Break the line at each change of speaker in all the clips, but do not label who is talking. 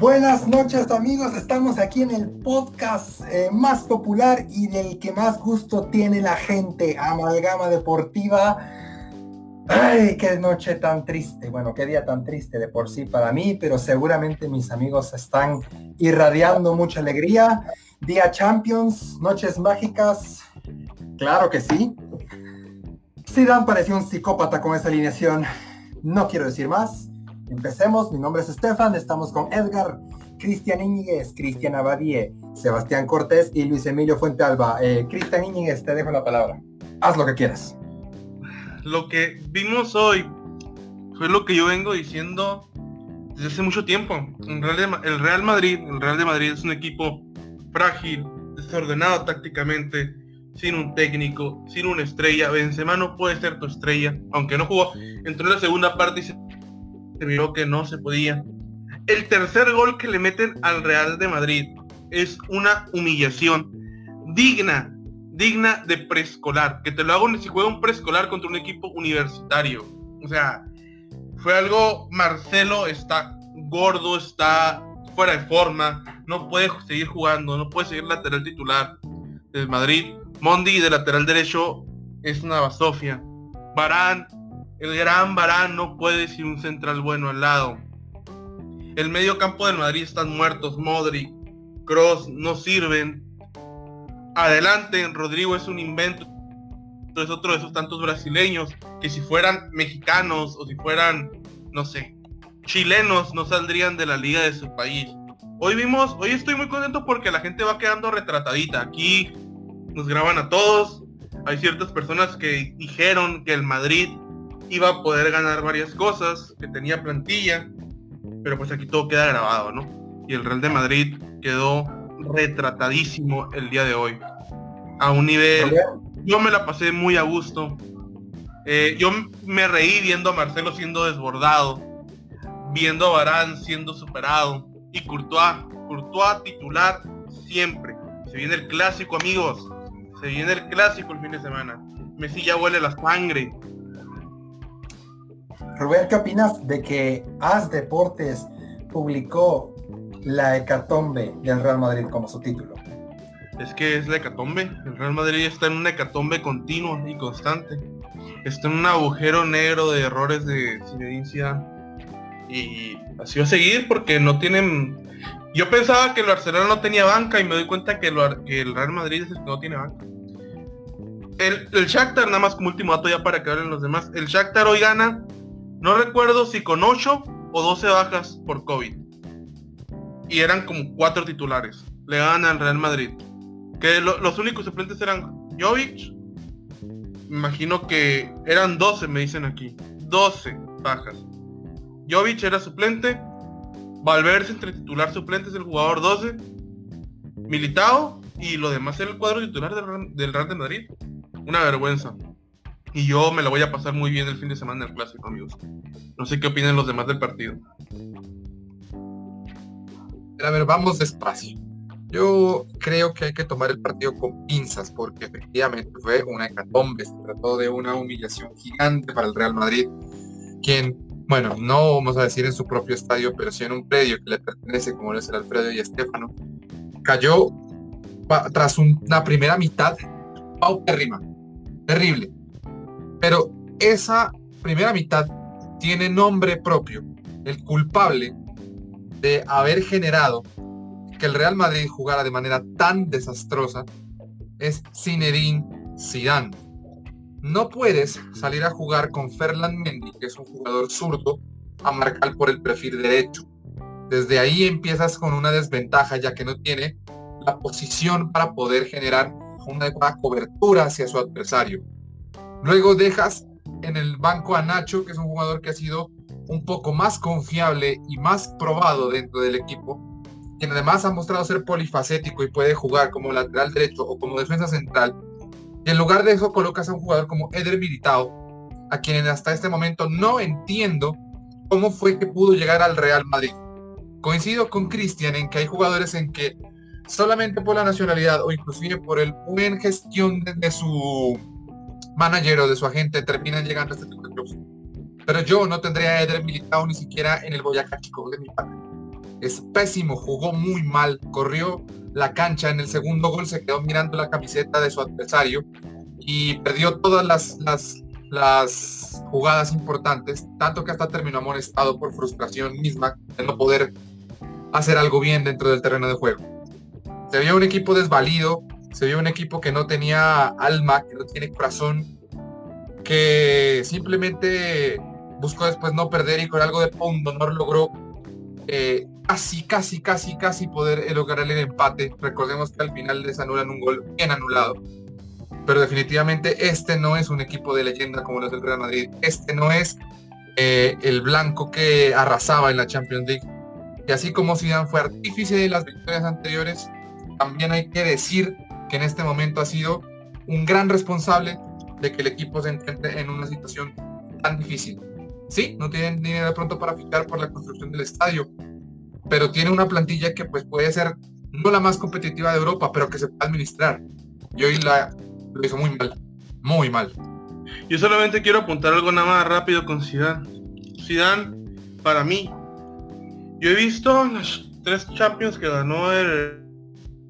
Buenas noches amigos, estamos aquí en el podcast eh, más popular y del que más gusto tiene la gente, Amalgama Deportiva. Ay, qué noche tan triste, bueno, qué día tan triste de por sí para mí, pero seguramente mis amigos están irradiando mucha alegría. Día Champions, noches mágicas, claro que sí. Zidane pareció un psicópata con esa alineación, no quiero decir más. Empecemos, mi nombre es Estefan, estamos con Edgar, Cristian Íñiguez, Cristian Abadie, Sebastián Cortés y Luis Emilio Fuentealba. Eh, Cristian Íñiguez, te dejo la palabra. Haz lo que quieras.
Lo que vimos hoy fue lo que yo vengo diciendo desde hace mucho tiempo. El Real, Madrid, el Real de Madrid es un equipo frágil, desordenado tácticamente, sin un técnico, sin una estrella. Benzema no puede ser tu estrella, aunque no jugó. Entró en la segunda parte y se se que no se podía. El tercer gol que le meten al Real de Madrid es una humillación digna, digna de preescolar. Que te lo hago si juega un preescolar contra un equipo universitario. O sea, fue algo, Marcelo está gordo, está fuera de forma, no puede seguir jugando, no puede seguir lateral titular del Madrid. Mondi de lateral derecho es una basofia. Barán el gran Barán no puede ser un central bueno al lado. El medio campo del Madrid están muertos. Modric, Cross no sirven. Adelante, Rodrigo es un invento. Es otro de esos tantos brasileños que si fueran mexicanos o si fueran, no sé, chilenos no saldrían de la liga de su país. Hoy vimos, hoy estoy muy contento porque la gente va quedando retratadita. Aquí nos graban a todos. Hay ciertas personas que dijeron que el Madrid iba a poder ganar varias cosas, que tenía plantilla, pero pues aquí todo queda grabado, ¿no? Y el Real de Madrid quedó retratadísimo el día de hoy. A un nivel, yo me la pasé muy a gusto. Eh, yo me reí viendo a Marcelo siendo desbordado, viendo a Barán siendo superado y Courtois, Courtois titular siempre. Se viene el clásico, amigos. Se viene el clásico el fin de semana. Messi ya huele la sangre.
Rubén, ¿qué opinas de que As Deportes publicó la hecatombe del Real Madrid como su título?
Es que es la hecatombe. El Real Madrid está en una hecatombe continua y constante. Está en un agujero negro de errores de Zinedine Y así va a seguir porque no tienen... Yo pensaba que el Barcelona no tenía banca y me doy cuenta que, el Real Madrid es el que no tiene banca. El, Shakhtar, nada más como último dato ya para que hablen los demás. El Shakhtar hoy gana no recuerdo si con 8 o 12 bajas por COVID. Y eran como cuatro titulares. Le ganan al Real Madrid. Que los únicos suplentes eran Jovic. Imagino que eran 12, me dicen aquí. 12 bajas. Jovic era suplente. Valverde entre titular suplente es el jugador 12. Militao. Y lo demás era el cuadro titular del, del Real de Madrid. Una vergüenza. Y yo me la voy a pasar muy bien el fin de semana en el clásico, amigos. No sé qué opinan los demás del partido.
A ver, vamos despacio. Yo creo que hay que tomar el partido con pinzas porque efectivamente fue una hecatombe. Se trató de una humillación gigante para el Real Madrid, quien, bueno, no vamos a decir en su propio estadio, pero sí en un predio que le pertenece, como lo es el Alfredo y Estefano, cayó tras una primera mitad paupérrima, terrible. Pero esa primera mitad tiene nombre propio, el culpable de haber generado que el Real Madrid jugara de manera tan desastrosa es Zinedine Zidane. No puedes salir a jugar con Ferland Mendy, que es un jugador zurdo, a marcar por el perfil derecho. Desde ahí empiezas con una desventaja ya que no tiene la posición para poder generar una adecuada cobertura hacia su adversario. Luego dejas en el banco a Nacho, que es un jugador que ha sido un poco más confiable y más probado dentro del equipo, quien además ha mostrado ser polifacético y puede jugar como lateral derecho o como defensa central. Y en lugar de eso colocas a un jugador como Eder Militao, a quien hasta este momento no entiendo cómo fue que pudo llegar al Real Madrid. Coincido con Cristian en que hay jugadores en que solamente por la nacionalidad o inclusive por el buen gestión de su manager o de su agente terminan llegando a este tipo de. Pero yo no tendría a Eder Militao ni siquiera en el Boyacá Chico de mi padre. es pésimo, jugó muy mal, corrió la cancha en el segundo gol, se quedó mirando la camiseta de su adversario y perdió todas las, las, las jugadas importantes, tanto que hasta terminó amonestado por frustración misma de no poder hacer algo bien dentro del terreno de juego. Se vio un equipo desvalido, se vio un equipo que no tenía alma, que no tiene corazón, que simplemente buscó después no perder y con algo de honor logró eh, casi, casi, casi, casi poder lograr el empate. Recordemos que al final les anulan un gol bien anulado. Pero definitivamente este no es un equipo de leyenda como los del Real Madrid. Este no es eh, el blanco que arrasaba en la Champions League. Y así como Zidane fue artífice de las victorias anteriores, también hay que decir que en este momento ha sido un gran responsable de que el equipo se encuentre en una situación tan difícil. Sí, no tienen dinero de pronto para fijar por la construcción del estadio, pero tiene una plantilla que pues puede ser no la más competitiva de Europa, pero que se puede administrar. Y hoy la, lo hizo muy mal, muy mal.
Yo solamente quiero apuntar algo nada más rápido con Zidane. Zidane, para mí, yo he visto las tres Champions que ganó el,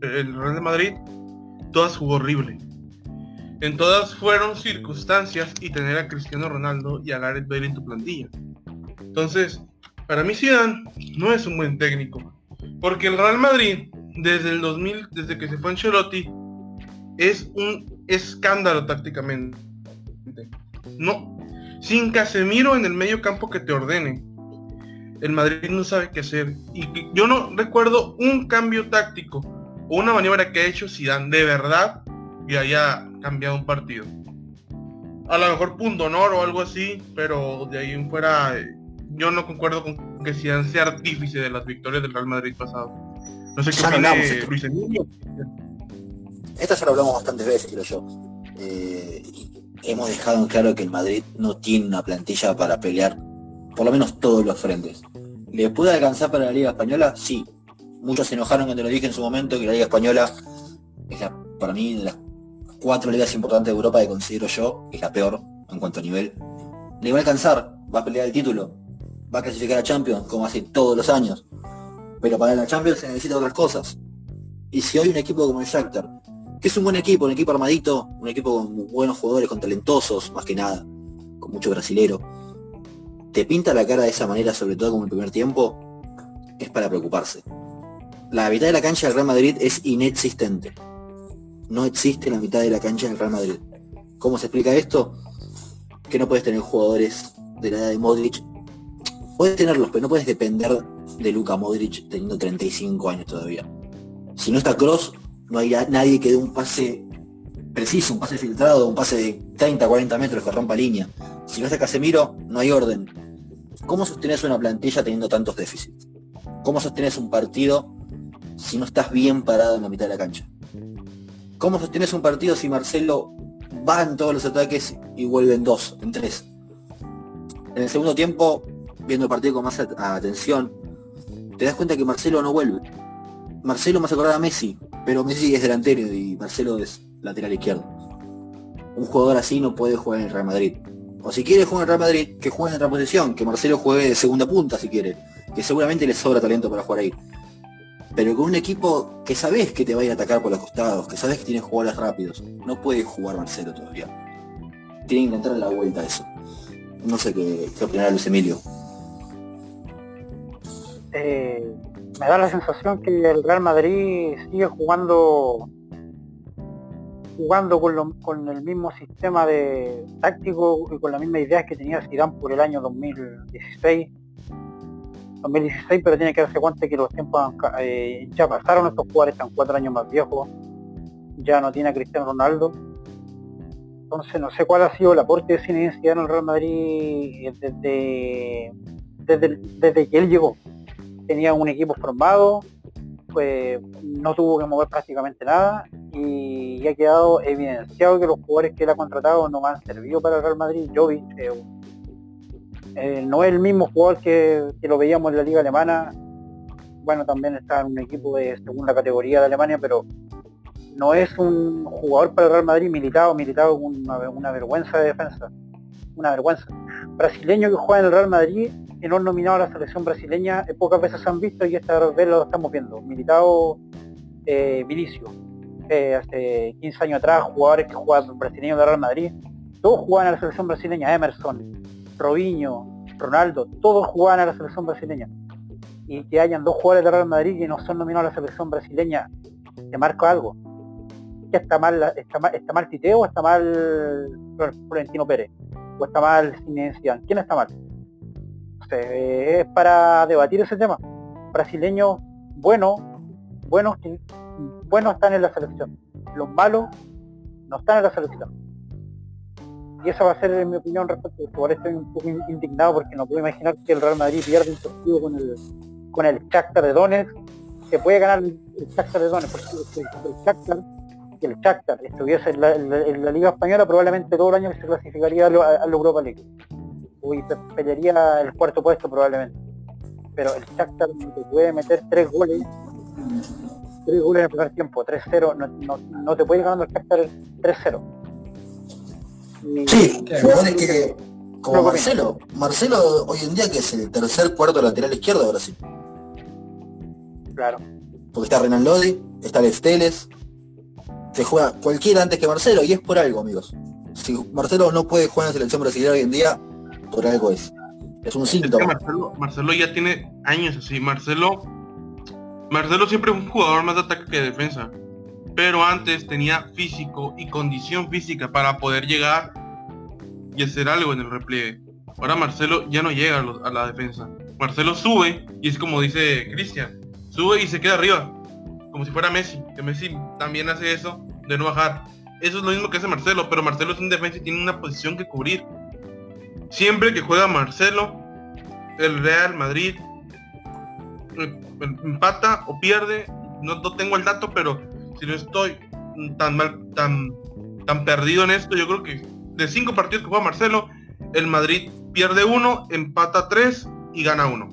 el Real de Madrid, todas jugó horrible. En todas fueron circunstancias y tener a Cristiano Ronaldo y a Gareth Bale en tu plantilla. Entonces, para mí Zidane no es un buen técnico. Porque el Real Madrid, desde el 2000, desde que se fue Ancelotti, es un escándalo tácticamente. No, sin Casemiro en el medio campo que te ordene. El Madrid no sabe qué hacer. Y yo no recuerdo un cambio táctico una maniobra que ha hecho Zidane de verdad y haya cambiado un partido. A lo mejor punto honor o algo así, pero de ahí en fuera eh, yo no concuerdo con que sean sea artífice de las victorias del Real Madrid pasado. No sé qué
opina Luis Emilio. Esto ya lo hablamos bastantes veces, creo yo. Eh, hemos dejado en claro que el Madrid no tiene una plantilla para pelear por lo menos todos los frentes. ¿Le puede alcanzar para la Liga Española? Sí. Muchos se enojaron cuando lo dije en su momento que la Liga Española es para mí las cuatro ligas importantes de Europa que considero yo es la peor en cuanto a nivel. Le va a alcanzar, va a pelear el título, va a clasificar a Champions como hace todos los años. Pero para la Champions se necesita otras cosas. Y si hoy un equipo como el Shakhtar, que es un buen equipo, un equipo armadito, un equipo con buenos jugadores, con talentosos, más que nada, con mucho brasilero, te pinta la cara de esa manera, sobre todo como el primer tiempo, es para preocuparse. La mitad de la cancha del Real Madrid es inexistente no existe la mitad de la cancha en el Real Madrid. ¿Cómo se explica esto? Que no puedes tener jugadores de la edad de Modric. Puedes tenerlos, pero no puedes depender de Luka Modric teniendo 35 años todavía. Si no está Cross, no hay nadie que dé un pase preciso, un pase filtrado, un pase de 30, 40 metros que rompa línea. Si no está Casemiro, no hay orden. ¿Cómo sostenes una plantilla teniendo tantos déficits? ¿Cómo sostenes un partido si no estás bien parado en la mitad de la cancha? ¿Cómo sostienes un partido si Marcelo va en todos los ataques y vuelve en dos, en tres? En el segundo tiempo, viendo el partido con más atención, te das cuenta que Marcelo no vuelve. Marcelo hace acordar a Messi, pero Messi es delantero y Marcelo es lateral izquierdo. Un jugador así no puede jugar en el Real Madrid. O si quiere jugar en el Real Madrid, que juegue en otra posición, que Marcelo juegue de segunda punta si quiere, que seguramente le sobra talento para jugar ahí pero con un equipo que sabes que te va a ir a atacar por los costados, que sabes que tiene jugadores rápidos. No puede jugar Marcelo todavía. Tiene que encontrar la vuelta a eso. No sé qué, qué opinará Luis Emilio.
Eh, me da la sensación que el Real Madrid sigue jugando jugando con, con el mismo sistema de táctico y con la misma idea que tenía Zidane por el año 2016 2016, pero tiene que darse cuenta que los tiempos eh, ya pasaron, estos jugadores están cuatro años más viejos, ya no tiene a Cristiano Ronaldo. Entonces no sé cuál ha sido el aporte de Zinedine en el Real Madrid desde, desde, que él llegó. Tenía un equipo formado, pues no tuvo que mover prácticamente nada y, ha quedado evidenciado que los jugadores que él ha contratado no han servido para el Real Madrid. Jovic, eh, eh, no es el mismo jugador que, lo veíamos en la liga alemana. Bueno, también está en un equipo de segunda categoría de Alemania, pero no es un jugador para el Real Madrid militado, militado con una, vergüenza de defensa. Una vergüenza. Brasileño que juega en el Real Madrid que no han nominado a la selección brasileña eh, pocas veces se han visto y esta vez lo estamos viendo. Militado eh, Vinicio, eh, hace 15 años atrás, jugadores que jugaban brasileños de Real Madrid, todos jugaban a la selección brasileña, Emerson, Robinho, Ronaldo, todos jugaban a la selección brasileña. Y que hayan dos jugadores de Real Madrid que no son nominados a la selección brasileña, te marca algo. ¿Qué está mal, está mal, está mal Titeo o está mal Florentino Pérez? ¿O está mal Zinedine ¿Quién está mal? Eh, es para debatir ese tema. Brasileños buenos, buenos, buenos están en la selección. Los malos no están en la selección. Y esa va a ser mi opinión respecto a esto. Ahora estoy un poco indignado porque no puedo imaginar que el Real Madrid pierda un partido con el con el Shakhtar de Donetsk. Se puede ganar el Shakhtar de Donetsk porque el Shakhtar que el Shakhtar estuviese en la, Liga Española probablemente todo el año se clasificaría a, la Europa League y pelearía el cuarto puesto probablemente. Pero el Shakhtar te puede meter tres goles, tres goles en el primer tiempo, 3-0, no, no, te puede ir ganando el Shakhtar 3-0.
Sí, es que como Marcelo, Marcelo hoy en día que es el tercer cuarto lateral izquierdo ahora sí.
Claro.
Porque está Renan Lodi, está Alex Teles, se juega cualquiera antes que Marcelo y es por algo amigos. Si Marcelo no puede jugar en la selección brasileña hoy en día, por algo es. Es un síntoma.
Marcelo, ya tiene años así. Marcelo. Marcelo siempre es un jugador más de ataque que de defensa. Pero antes tenía físico y condición física para poder llegar y hacer algo en el repliegue. Ahora Marcelo ya no llega a, la defensa. Marcelo sube y es como dice Cristian. Sube y se queda arriba. Como si fuera Messi. Que Messi también hace eso de no bajar. Eso es lo mismo que hace Marcelo. Pero Marcelo es un defensa y tiene una posición que cubrir. Siempre que juega Marcelo, el Real Madrid eh, empata o pierde, no, tengo el dato, pero si no estoy tan mal, tan, tan perdido en esto, yo creo que de cinco partidos que juega Marcelo, el Madrid pierde uno, empata tres y gana uno.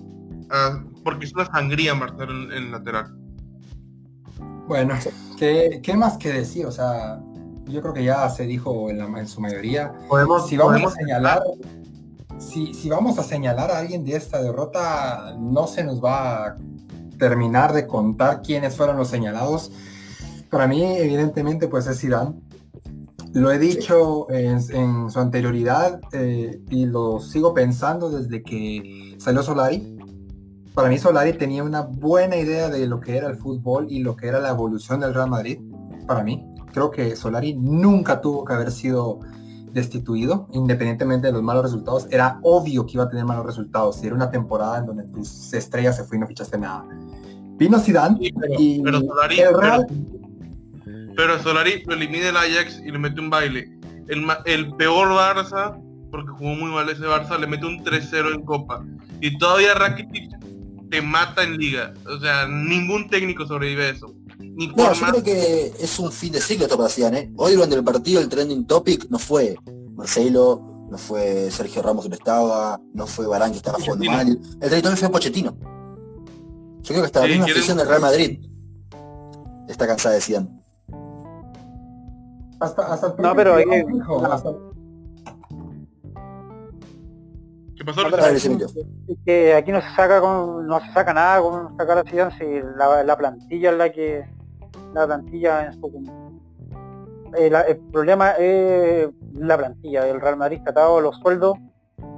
Ah, porque es una sangría Marcelo en, el lateral.
Bueno, ¿qué, ¿qué, más que decir? O sea, yo creo que ya se dijo en, la, en su mayoría.
Podemos,
si vamos a señalar, si, vamos a señalar a alguien de esta derrota, no se nos va a terminar de contar quiénes fueron los señalados. Para mí, evidentemente, pues es Zidane. Lo he dicho en, su anterioridad eh, y lo sigo pensando desde que salió Solari. Para mí Solari tenía una buena idea de lo que era el fútbol y lo que era la evolución del Real Madrid. Para mí, creo que Solari nunca tuvo que haber sido destituido, independientemente de los malos resultados, era obvio que iba a tener malos resultados. Si era una temporada en donde tus estrellas se fue y no fichaste nada. Vino Zidane y
pero Solari, el Real... pero, Solari lo elimina el Ajax y le mete un baile. El, el peor Barça, porque jugó muy mal ese Barça, le mete un 3-0 en Copa. Y todavía Rakitic te mata en Liga. O sea, ningún técnico sobrevive a eso.
No, yo creo que es un fin de ciclo esto para ¿eh? Hoy durante el partido el trending topic no fue Marcelo, no fue Sergio Ramos que no estaba, no fue Barán que estaba jugando mal. El trending topic fue Pochettino. Yo creo que está la misma afición del Real Madrid. Está cansada de Zidane.
Hasta, hasta no, pero eh,
¿Qué pasó?
que aquí no se saca con, no se saca nada con sacar a Zidane si la, la plantilla es la que la plantilla en su eh, el problema es la plantilla el Real Madrid tratado los sueldos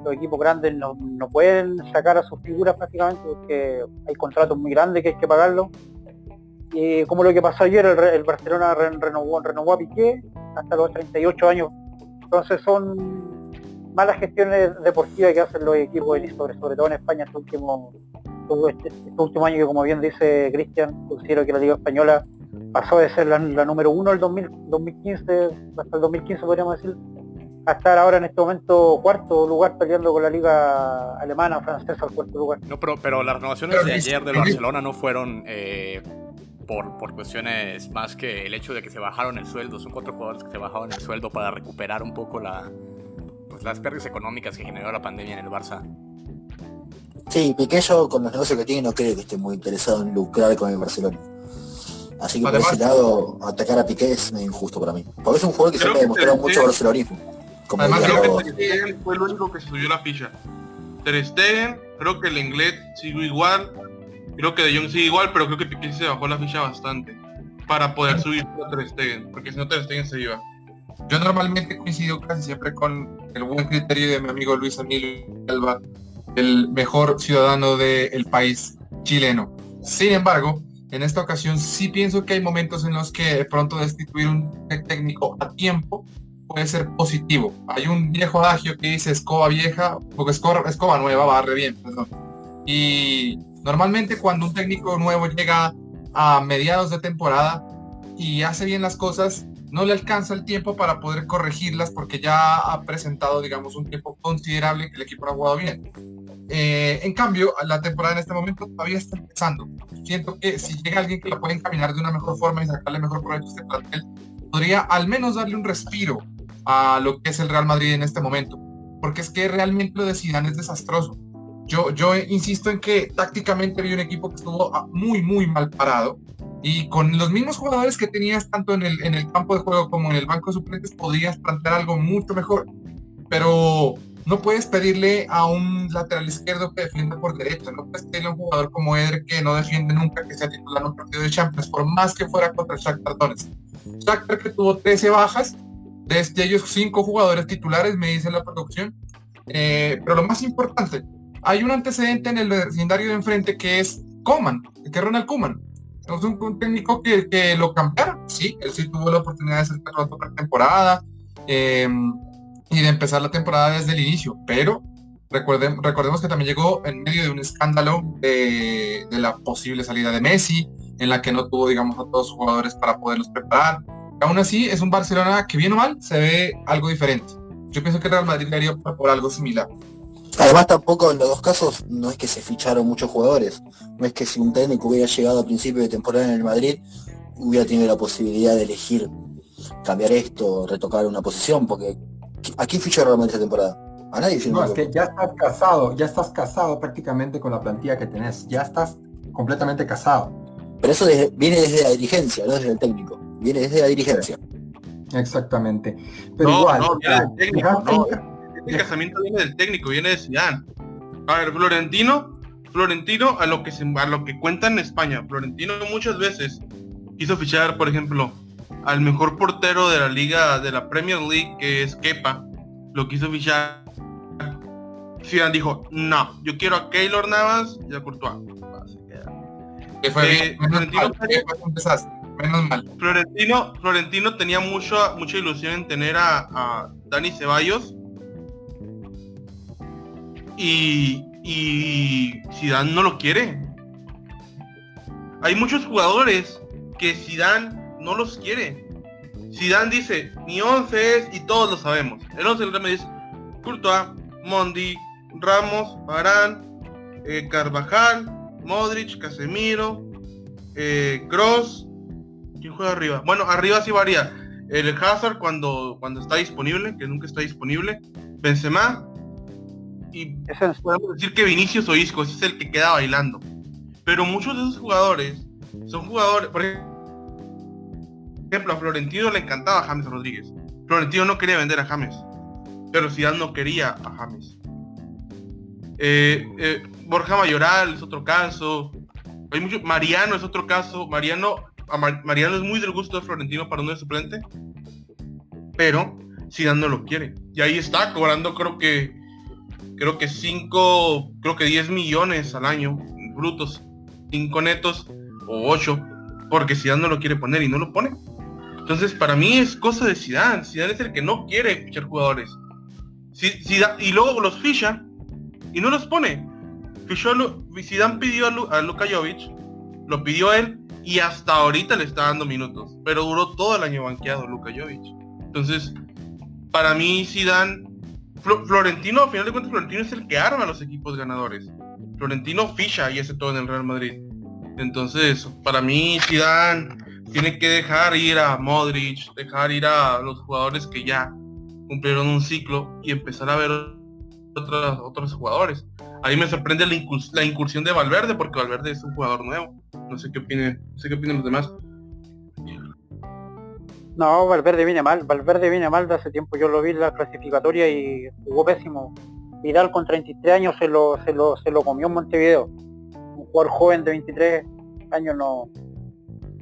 los equipos grandes no, pueden sacar a sus figuras prácticamente porque hay contratos muy grandes que hay que pagarlos y como lo que pasó ayer el, Barcelona renovó, renovó a Piqué hasta los 38 años entonces son malas gestiones deportivas que hacen los equipos, sobre, sobre todo en España este último, este, este, último año que como bien dice Cristian, considero que la Liga Española pasó de ser la, número uno el 2015, hasta el 2015 podríamos decir, a estar ahora en este momento cuarto lugar peleando con la liga alemana, francesa al cuarto lugar.
No, pero, pero las renovaciones de ayer del Barcelona no fueron eh, por, por cuestiones más que el hecho de que se bajaron el sueldo, son cuatro jugadores que se bajaron el sueldo para recuperar un poco la, las pérdidas económicas que generó la pandemia en el Barça.
Sí, Piqué con los negocios que tiene no creo que esté muy interesado en lucrar con el Barcelona. Así que por ese lado, atacar a Piqué es injusto para mí. Porque es un jugador que siempre ha demostrado mucho barcelonismo.
Como Además, creo que fue el único que se subió la ficha. Ter Stegen, Creo que el inglés sigue igual. Creo que De Jong sigue igual, pero creo que Piqué se bajó la ficha bastante para poder subir a Ter Stegen, porque si no Ter Stegen se iba.
Yo normalmente coincido casi siempre con el buen criterio de mi amigo Luis Emilio Alba, el mejor ciudadano del país chileno. Sin embargo, en esta ocasión sí pienso que hay momentos en los que de pronto destituir un técnico a tiempo puede ser positivo. Hay un viejo adagio que dice escoba vieja, porque escoba, escoba nueva barre bien, perdón. Y normalmente cuando un técnico nuevo llega a mediados de temporada y hace bien las cosas, no le alcanza el tiempo para poder corregirlas porque ya ha presentado, digamos, un tiempo considerable que el equipo no ha jugado bien. Eh, en cambio, la temporada en este momento todavía está empezando. Siento que si llega alguien que la puede encaminar de una mejor forma y sacarle mejor provecho a este plantel, podría al menos darle un respiro a lo que es el Real Madrid en este momento. Porque es que realmente lo de Zidane es desastroso. Yo, insisto en que tácticamente había un equipo que estuvo ah, muy, muy mal parado. Y con los mismos jugadores que tenías tanto en el, campo de juego como en el banco de suplentes, podrías plantear algo mucho mejor. Pero no puedes pedirle a un lateral izquierdo que defienda por derecha, no puedes pedirle a un jugador como Eder que no defiende nunca que sea titular en un partido de Champions, por más que fuera contra Shakhtar Donetsk. Shakhtar que tuvo 13 bajas, de ellos 5 jugadores titulares, me dice la producción. Eh, pero lo más importante, hay un antecedente en el vecindario de enfrente que es Coman, que es Ronald Koeman. Es un, técnico que, lo cambiaron, sí, él sí tuvo la oportunidad de ser por temporada. Eh, y de empezar la temporada desde el inicio, pero recordemos que también llegó en medio de un escándalo de, la posible salida de Messi, en la que no tuvo, digamos, a todos los jugadores para poderlos preparar. Aún así, es un Barcelona que bien o mal se ve algo diferente. Yo pienso que Real Madrid haría por algo similar.
Además tampoco en los dos casos no es que se ficharon muchos jugadores, no es que si un técnico hubiera llegado a principio de temporada en el Madrid hubiera tenido la posibilidad de elegir cambiar esto, retocar una posición, porque ¿A quién fichó Real Madrid esta temporada? A nadie.
No, es que ya estás casado, ya estás casado prácticamente con la plantilla que tenés, ya estás completamente casado.
Pero eso viene desde la dirigencia, no desde el técnico, viene desde la dirigencia.
Exactamente. Pero no, igual, no,
del técnico, no. Este casamiento viene del técnico, viene de Zidane. A ver, Florentino, Florentino a lo que se, a lo que cuenta en España, Florentino muchas veces quiso fichar, por ejemplo, al mejor portero de la liga de la Premier League, que es Kepa, lo quiso fichar. Zidane dijo, no, yo quiero a Keylor Navas y a Courtois.
Que fue Florentino,
Florentino, Florentino tenía mucho, mucha ilusión en tener a, a Dani Ceballos. Y, y Zidane no lo quiere. Hay muchos jugadores que Zidane no los quiere. Dan dice, mi 11 es, y todos lo sabemos. El 11 del me dice, Courtois, Mondi, Ramos, Barán, eh, Carvajal, Modric, Casemiro, eh. ¿Quién juega arriba? Bueno, arriba sí varía. El Hazard cuando, cuando está disponible, que nunca está disponible. Benzema. Y podemos decir que Vinicius o Isco es el que queda bailando. Pero muchos de esos jugadores son jugadores, por ejemplo, a Florentino le encantaba a James Rodríguez. Florentino no quería vender a James, pero Zidane no quería a James. Eh, eh, Borja Mayoral es otro caso. Hay mucho, Mariano es otro caso. Mariano, Mariano es muy del gusto de Florentino para uno de suplente, pero Zidane no lo quiere. Y ahí está cobrando, creo que, creo que 5, creo que 10 millones al año brutos, 5 netos o 8, porque Zidane no lo quiere poner y no lo pone. Entonces, para mí es cosa de Zidane. Zidane es el que no quiere fichar jugadores. y luego los ficha y no los pone. Fichó Zidane pidió a, Luka Jovic, lo pidió él y hasta ahorita le está dando minutos. Pero duró todo el año banqueado Luka Jovic. Entonces, para mí Zidane Florentino, al final de cuentas, Florentino es el que arma los equipos ganadores. Florentino ficha y hace todo en el Real Madrid. Entonces, para mí, Zidane tiene que dejar ir a Modric, dejar ir a los jugadores que ya cumplieron un ciclo y empezar a ver otros, otros jugadores. Ahí me sorprende la, incursión de Valverde, porque Valverde es un jugador nuevo. No sé qué opinen, no sé qué opinan los demás.
No, Valverde viene mal. Valverde viene mal de hace tiempo. Yo lo vi en la clasificatoria y jugó pésimo. Vidal con 33 años se lo, se lo, se lo comió en Montevideo. Un jugador joven de 23 años no.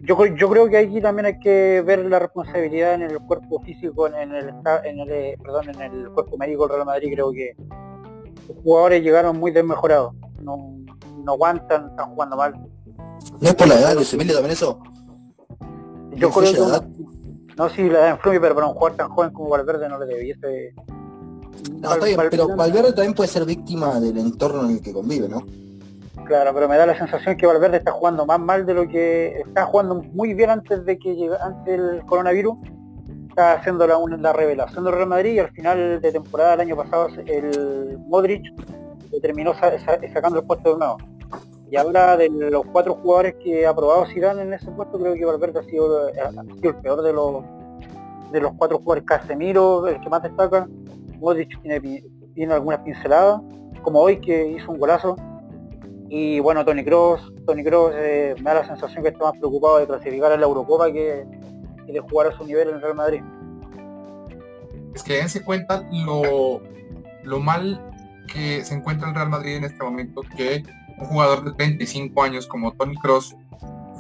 Yo, yo creo que aquí también hay que ver la responsabilidad en el cuerpo físico, en el, en el, eh, perdón, en el cuerpo médico del Real Madrid. Creo que los jugadores llegaron muy desmejorados. No, no aguantan, están jugando mal.
¿No es por la edad, de Emilio, también eso?
Yo creo que... No, sí, la influye, pero para un jugador tan joven como Valverde no le debiese...
No, está bien, pero Valverde también puede ser víctima del entorno en el que convive, ¿no?
Claro, pero me da la sensación que Valverde está jugando más mal de lo que está jugando muy bien antes de que llegue, antes del coronavirus. Está haciendo la, la revelación del Real Madrid y al final de temporada del año pasado el Modric terminó sacando el puesto de nuevo. Y habla de los cuatro jugadores que ha probado Zidane en ese puesto, creo que Valverde ha sido, el peor de los de los cuatro jugadores. Casemiro, el que más destaca. Modric tiene, tiene algunas pinceladas, como hoy que hizo un golazo. Y bueno, Tony Cross, Tony Cross eh, me da la sensación que está más preocupado de clasificar a la Eurocopa que, de jugar a su nivel en el Real Madrid.
Es que dense cuenta lo, lo mal que se encuentra el Real Madrid en este momento, que un jugador de 35 años como Tony Cross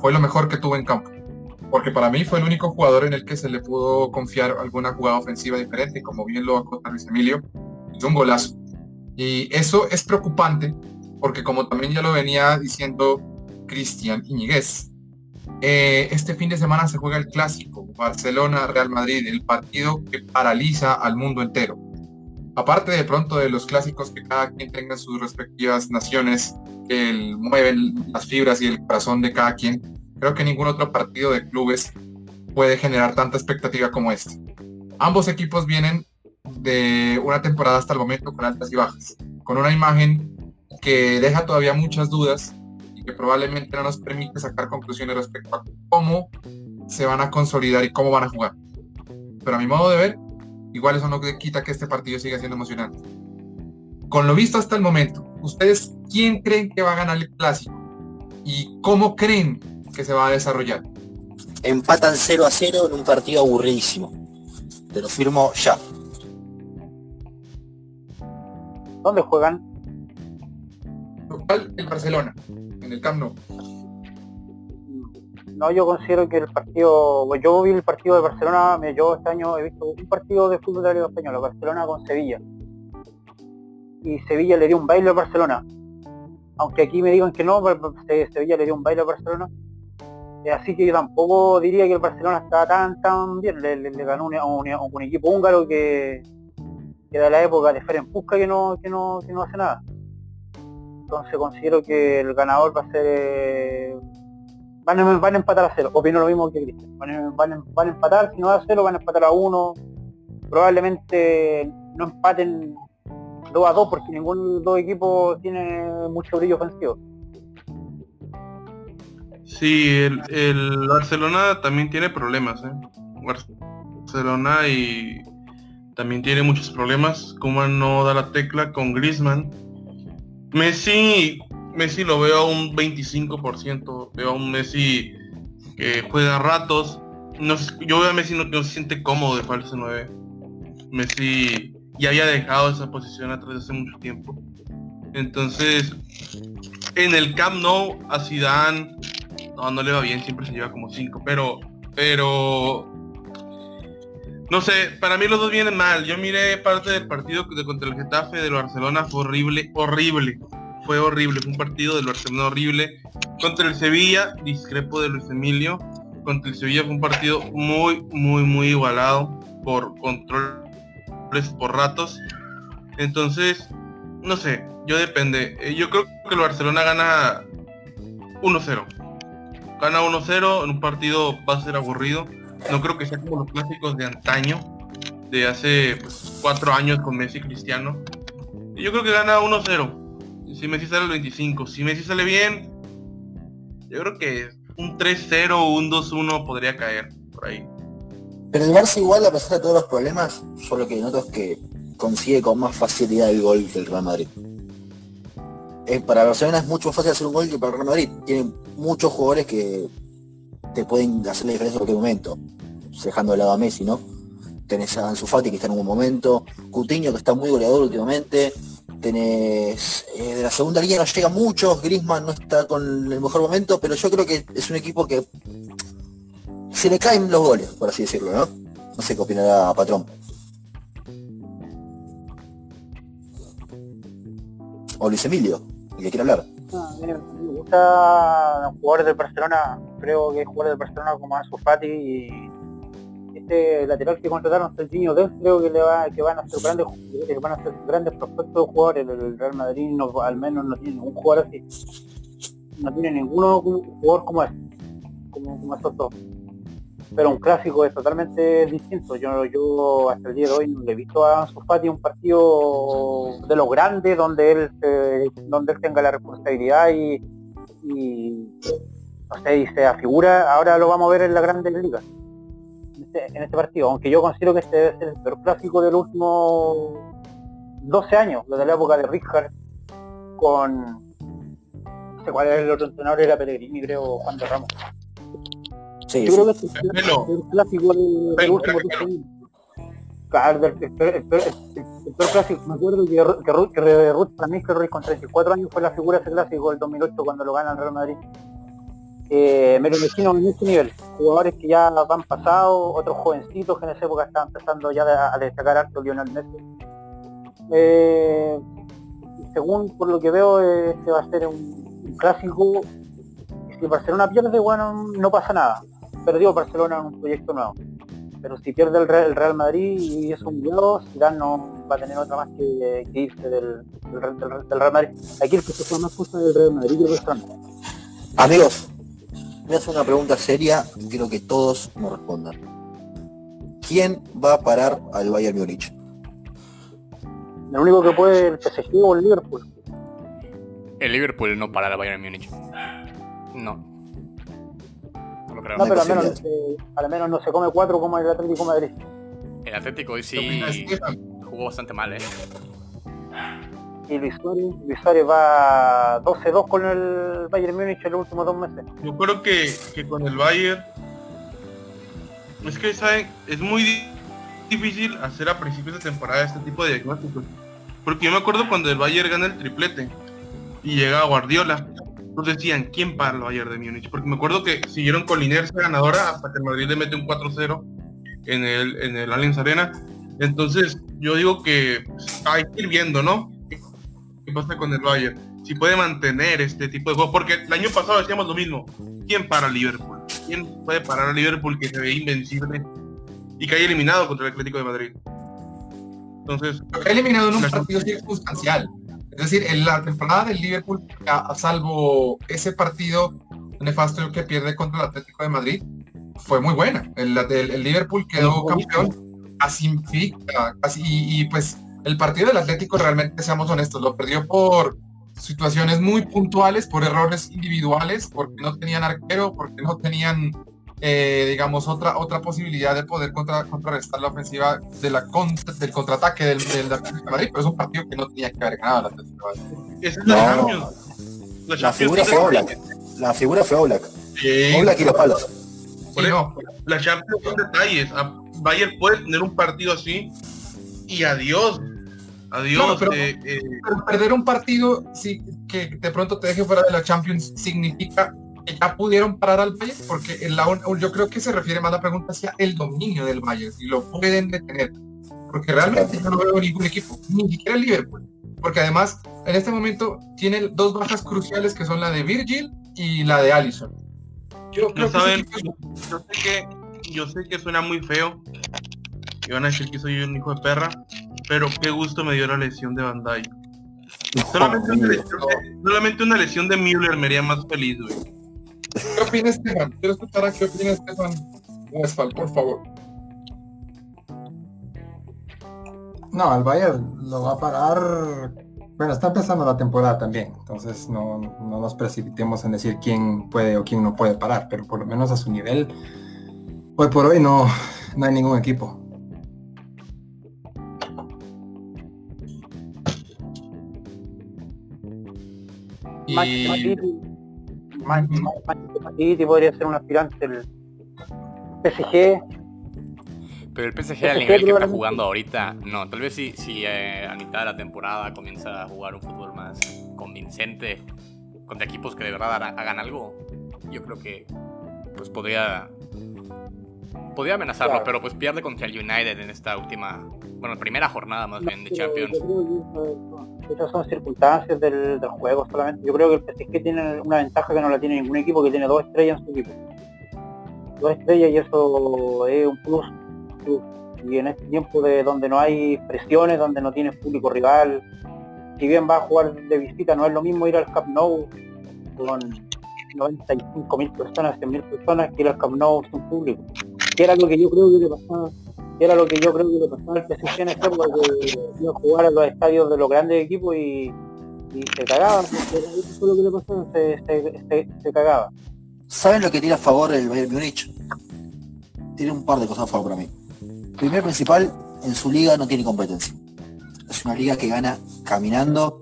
fue lo mejor que tuvo en campo. Porque para mí fue el único jugador en el que se le pudo confiar alguna jugada ofensiva diferente, como bien lo acota Luis Emilio, hizo un golazo. Y eso es preocupante, porque como también ya lo venía diciendo Cristian Iñiguez, eh, este fin de semana se juega el clásico, Barcelona-Real Madrid, el partido que paraliza al mundo entero. Aparte de pronto de los clásicos que cada quien tenga sus respectivas naciones que mueven las fibras y el corazón de cada quien, creo que ningún otro partido de clubes puede generar tanta expectativa como este. Ambos equipos vienen de una temporada hasta el momento con altas y bajas, con una imagen que deja todavía muchas dudas y que probablemente no nos permite sacar conclusiones respecto a cómo se van a consolidar y cómo van a jugar. Pero a mi modo de ver, igual eso no quita que este partido siga siendo emocionante. Con lo visto hasta el momento, ¿ustedes quién creen que va a ganar el clásico? ¿Y cómo creen que se va a desarrollar?
Empatan 0 a 0 en un partido aburridísimo. Te lo firmo ya.
¿Dónde juegan?
Local el Barcelona, en el Camp Nou.
No, yo considero que el partido, yo vi el partido de Barcelona, yo este año he visto un partido de fútbol de la Liga Española, Barcelona con Sevilla y Sevilla le dio un baile a Barcelona. Aunque aquí me digan que no, Sevilla le dio un baile a Barcelona. Eh, así que yo tampoco diría que el Barcelona está tan tan bien. Le, ganó un, un, equipo húngaro que, que de la época de Ferenc Pusca que no, que no, que no hace nada. Entonces considero que el ganador va a ser eh, van, a, a, empatar a cero. Opino lo mismo que Cristian. Van, van, van, a empatar, si no a cero, van a empatar a uno. Probablemente no empaten 2 a 2 porque ningún dos equipos tiene mucho brillo ofensivo.
Sí, el, Barcelona también tiene problemas, ¿eh? Barcelona y también tiene muchos problemas. Como no da la tecla con Griezmann. Messi, Messi lo veo a un 25%. Veo a un Messi que juega ratos. No, yo veo a Messi no, no se siente cómodo de falso 9. Messi ya había dejado esa posición atrás de hace mucho tiempo. Entonces, en el Camp Nou a Zidane no, no le va bien, siempre se lleva como 5, pero pero no sé, para mí los dos vienen mal. Yo miré parte del partido de contra el Getafe del Barcelona, fue horrible, horrible. Fue horrible, fue un partido del Barcelona horrible. Contra el Sevilla, discrepo de Luis Emilio. Contra el Sevilla fue un partido muy, muy, muy igualado por control por ratos. Entonces, no sé, yo depende. Eh, yo creo que el Barcelona gana 1-0. Gana 1-0 en un partido va a ser aburrido. No creo que sea como los clásicos de antaño, de hace pues, cuatro años con Messi Cristiano. Yo creo que gana 1-0. Si Messi sale el 25. Si Messi sale bien, yo creo que un 3-0 o un 2-1 podría caer por ahí.
Pero el Barça igual, a pesar de todos los problemas, solo que noto es que consigue con más facilidad el gol que el Real Madrid. para Barcelona es mucho más fácil hacer un gol que para el Real Madrid. Tienen muchos jugadores que te pueden hacer la diferencia en cualquier momento. Dejando de lado a Messi, ¿no? Tenés a Ansu Fati que está en un buen momento, Cutiño que está muy goleador últimamente, Tenés eh, de la segunda línea no llega mucho, Griezmann no está con el mejor momento, pero yo creo que es un equipo que se le caen los goles, por así decirlo, ¿no? No sé qué opinará Patrón. O Luis Emilio, el que quiere hablar.
Ah, me gusta jugadores del Barcelona, creo que jugadores del Barcelona como Ansu Fati y este lateral que contrataron Serginho Dez creo que le va, que van a ser grandes que van a ser grandes prospectos de jugadores. El Real Madrid no, al menos no tiene ningún jugador así. No tiene ninguno jugador como este como, como estos dos. Pero un clásico es totalmente distinto. Yo yo hasta el día de hoy no le he visto a Ansu Fati un partido de los grandes donde él donde él tenga la responsabilidad y, no sé y se afigura ahora lo vamos a ver en la grande liga este, en este partido, aunque yo considero que este debe ser el peor clásico de los últimos 12 años, desde la época de Richard con no sé cuál era el otro entrenador, era Pellegrini, creo, Juan de Ramos.
Sí,
yo
sí.
creo que este es el, el clásico del, del último 12 años. Claro, el, el, peor- el el- el peor clásico, me acuerdo que, que, Ru- que Ruth para mí que Ruiz con 34 años fue la figura de ese clásico del 2008 cuando lo gana el Real Madrid. Eh, me lo imagino en este nivel, jugadores que ya han pasado, otros jovencitos que en esa época estaban empezando ya a, destacar harto Lionel Messi. Eh, según por lo que veo, eh, este va a ser un, un clásico. Si Barcelona pierde, bueno, no pasa nada. Perdió Barcelona en un proyecto nuevo. Pero si pierde el Real, Madrid y es humillado, Zidane no va a tener otra más que, irse del, Real- Madrid. Aquí el que se fue más cosa del Real Madrid que el Barcelona.
Amigos, voy a hacer una pregunta seria, quiero que todos me respondan. ¿Quién va a parar al Bayern Múnich?
El único que puede el PSG o el Liverpool.
El Liverpool no para el Bayern Múnich. No. No lo creo.
No, pero al menos,
posibilidad.
eh, al menos no se come cuatro como el Atlético de Madrid.
El Atlético hoy
¿Qué opina
sí jugó bastante mal, ¿eh?
Y Luis Suárez, Luis Suárez va 12-2 con el Bayern Múnich en los últimos dos meses.
Yo creo que, que con el Bayern es que saben, es muy di- difícil hacer a principios de temporada este tipo de diagnósticos. Porque yo me acuerdo cuando el Bayern gana el triplete y llega Guardiola, nos decían, ¿quién para el Bayern de Múnich? Porque me acuerdo que siguieron con la inercia ganadora hasta que el Madrid le mete un 4-0 en el, en el Allianz Arena. Entonces, yo digo que hay que ir viendo, ¿no? ¿Qué, qué pasa con el Bayern? Si puede mantener este tipo de juego. Porque el año pasado decíamos lo mismo. ¿Quién para Liverpool? ¿Quién puede parar a Liverpool que se ve invencible y que haya eliminado contra el Atlético de Madrid? Entonces,
Lo que ha eliminado en un partido circunstancial. Es decir, en la temporada del Liverpool, a, a salvo ese partido nefasto que pierde contra el Atlético de Madrid, fue muy buena. El, el- el Liverpool quedó campeón casi invicta, casi, y, y, pues el partido del Atlético realmente, seamos honestos, lo perdió por situaciones muy puntuales, por errores individuales, porque no tenían arquero, porque no tenían eh, digamos, otra, otra posibilidad de poder contra, contrarrestar la ofensiva de la contra- del contraataque del, del Atlético de Madrid, pero es un partido que no tenía que haber ganado el Atlético de Madrid.
esa es la
No.
Champions.
La figura fue Oblak. La figura fue Oblak.
Sí,
Oblak y los palos.
Por
Sí,
eso,
no,
la Champions son detalles. A- Bayern puede tener un partido así y adiós. Adiós.
Claro, pero-
eh, eh,
pero perder un partido sí, que de pronto te deje fuera de la Champions significa que ya pudieron parar al Bayern, porque en la, yo creo que se refiere más la pregunta hacia el dominio del Bayern, si lo pueden detener. Porque realmente yo no veo ningún equipo, ni siquiera el Liverpool. Porque además, en este momento, tiene dos bajas cruciales que son la de Virgil y la de Allison. Yo creo
no
que ese
saben,
equipo-
yo sé que yo sé que suena muy feo y van a decir que soy un hijo de perra, pero qué gusto me dio la lesión de Bandai. Solamente, una lesión de, solamente una lesión de Müller me haría más feliz, güey.
¿Qué opina Esteban? Quiero escuchar a qué opina Esteban Westphal, por favor.
No, el Bayern lo va a parar. Bueno, está empezando la temporada también, entonces no, no nos precipitemos en decir quién puede o quién no puede parar, pero por lo menos a su nivel, hoy por hoy no, no hay ningún equipo.
Y
City podría ser un aspirante el PSG.
Pero el PSG al nivel que está jugando ahorita, no. Tal vez si, si eh, a mitad de la temporada comienza a jugar un fútbol más convincente contra equipos que de verdad hagan algo, yo creo que pues podría podría amenazarlo, pero pues pierde contra el United en esta última, bueno, primera jornada más bien de Champions.
Esas son circunstancias del, del, juego solamente. Yo creo que el PSG tiene una ventaja que no la tiene ningún equipo, que tiene dos estrellas en su equipo. Dos estrellas y eso es un plus y en este tiempo de donde no hay presiones, donde no tienes público rival, si bien va a jugar de visita, no es lo mismo ir al Camp Nou con 95 mil personas, 100 mil personas que ir al Camp Nou sin público. Que era lo que yo creo que le pasaba, era lo que yo creo que le pasaba al PSG en esta que iba a jugar a los estadios de los grandes equipos y, se cagaba, eso lo que le pasaba, se, se, cagaba.
¿Saben lo que tiene a favor el Bayern Múnich? Tiene un par de cosas a favor para mí. Primer principal, en su liga no tiene competencia. Es una liga que gana caminando,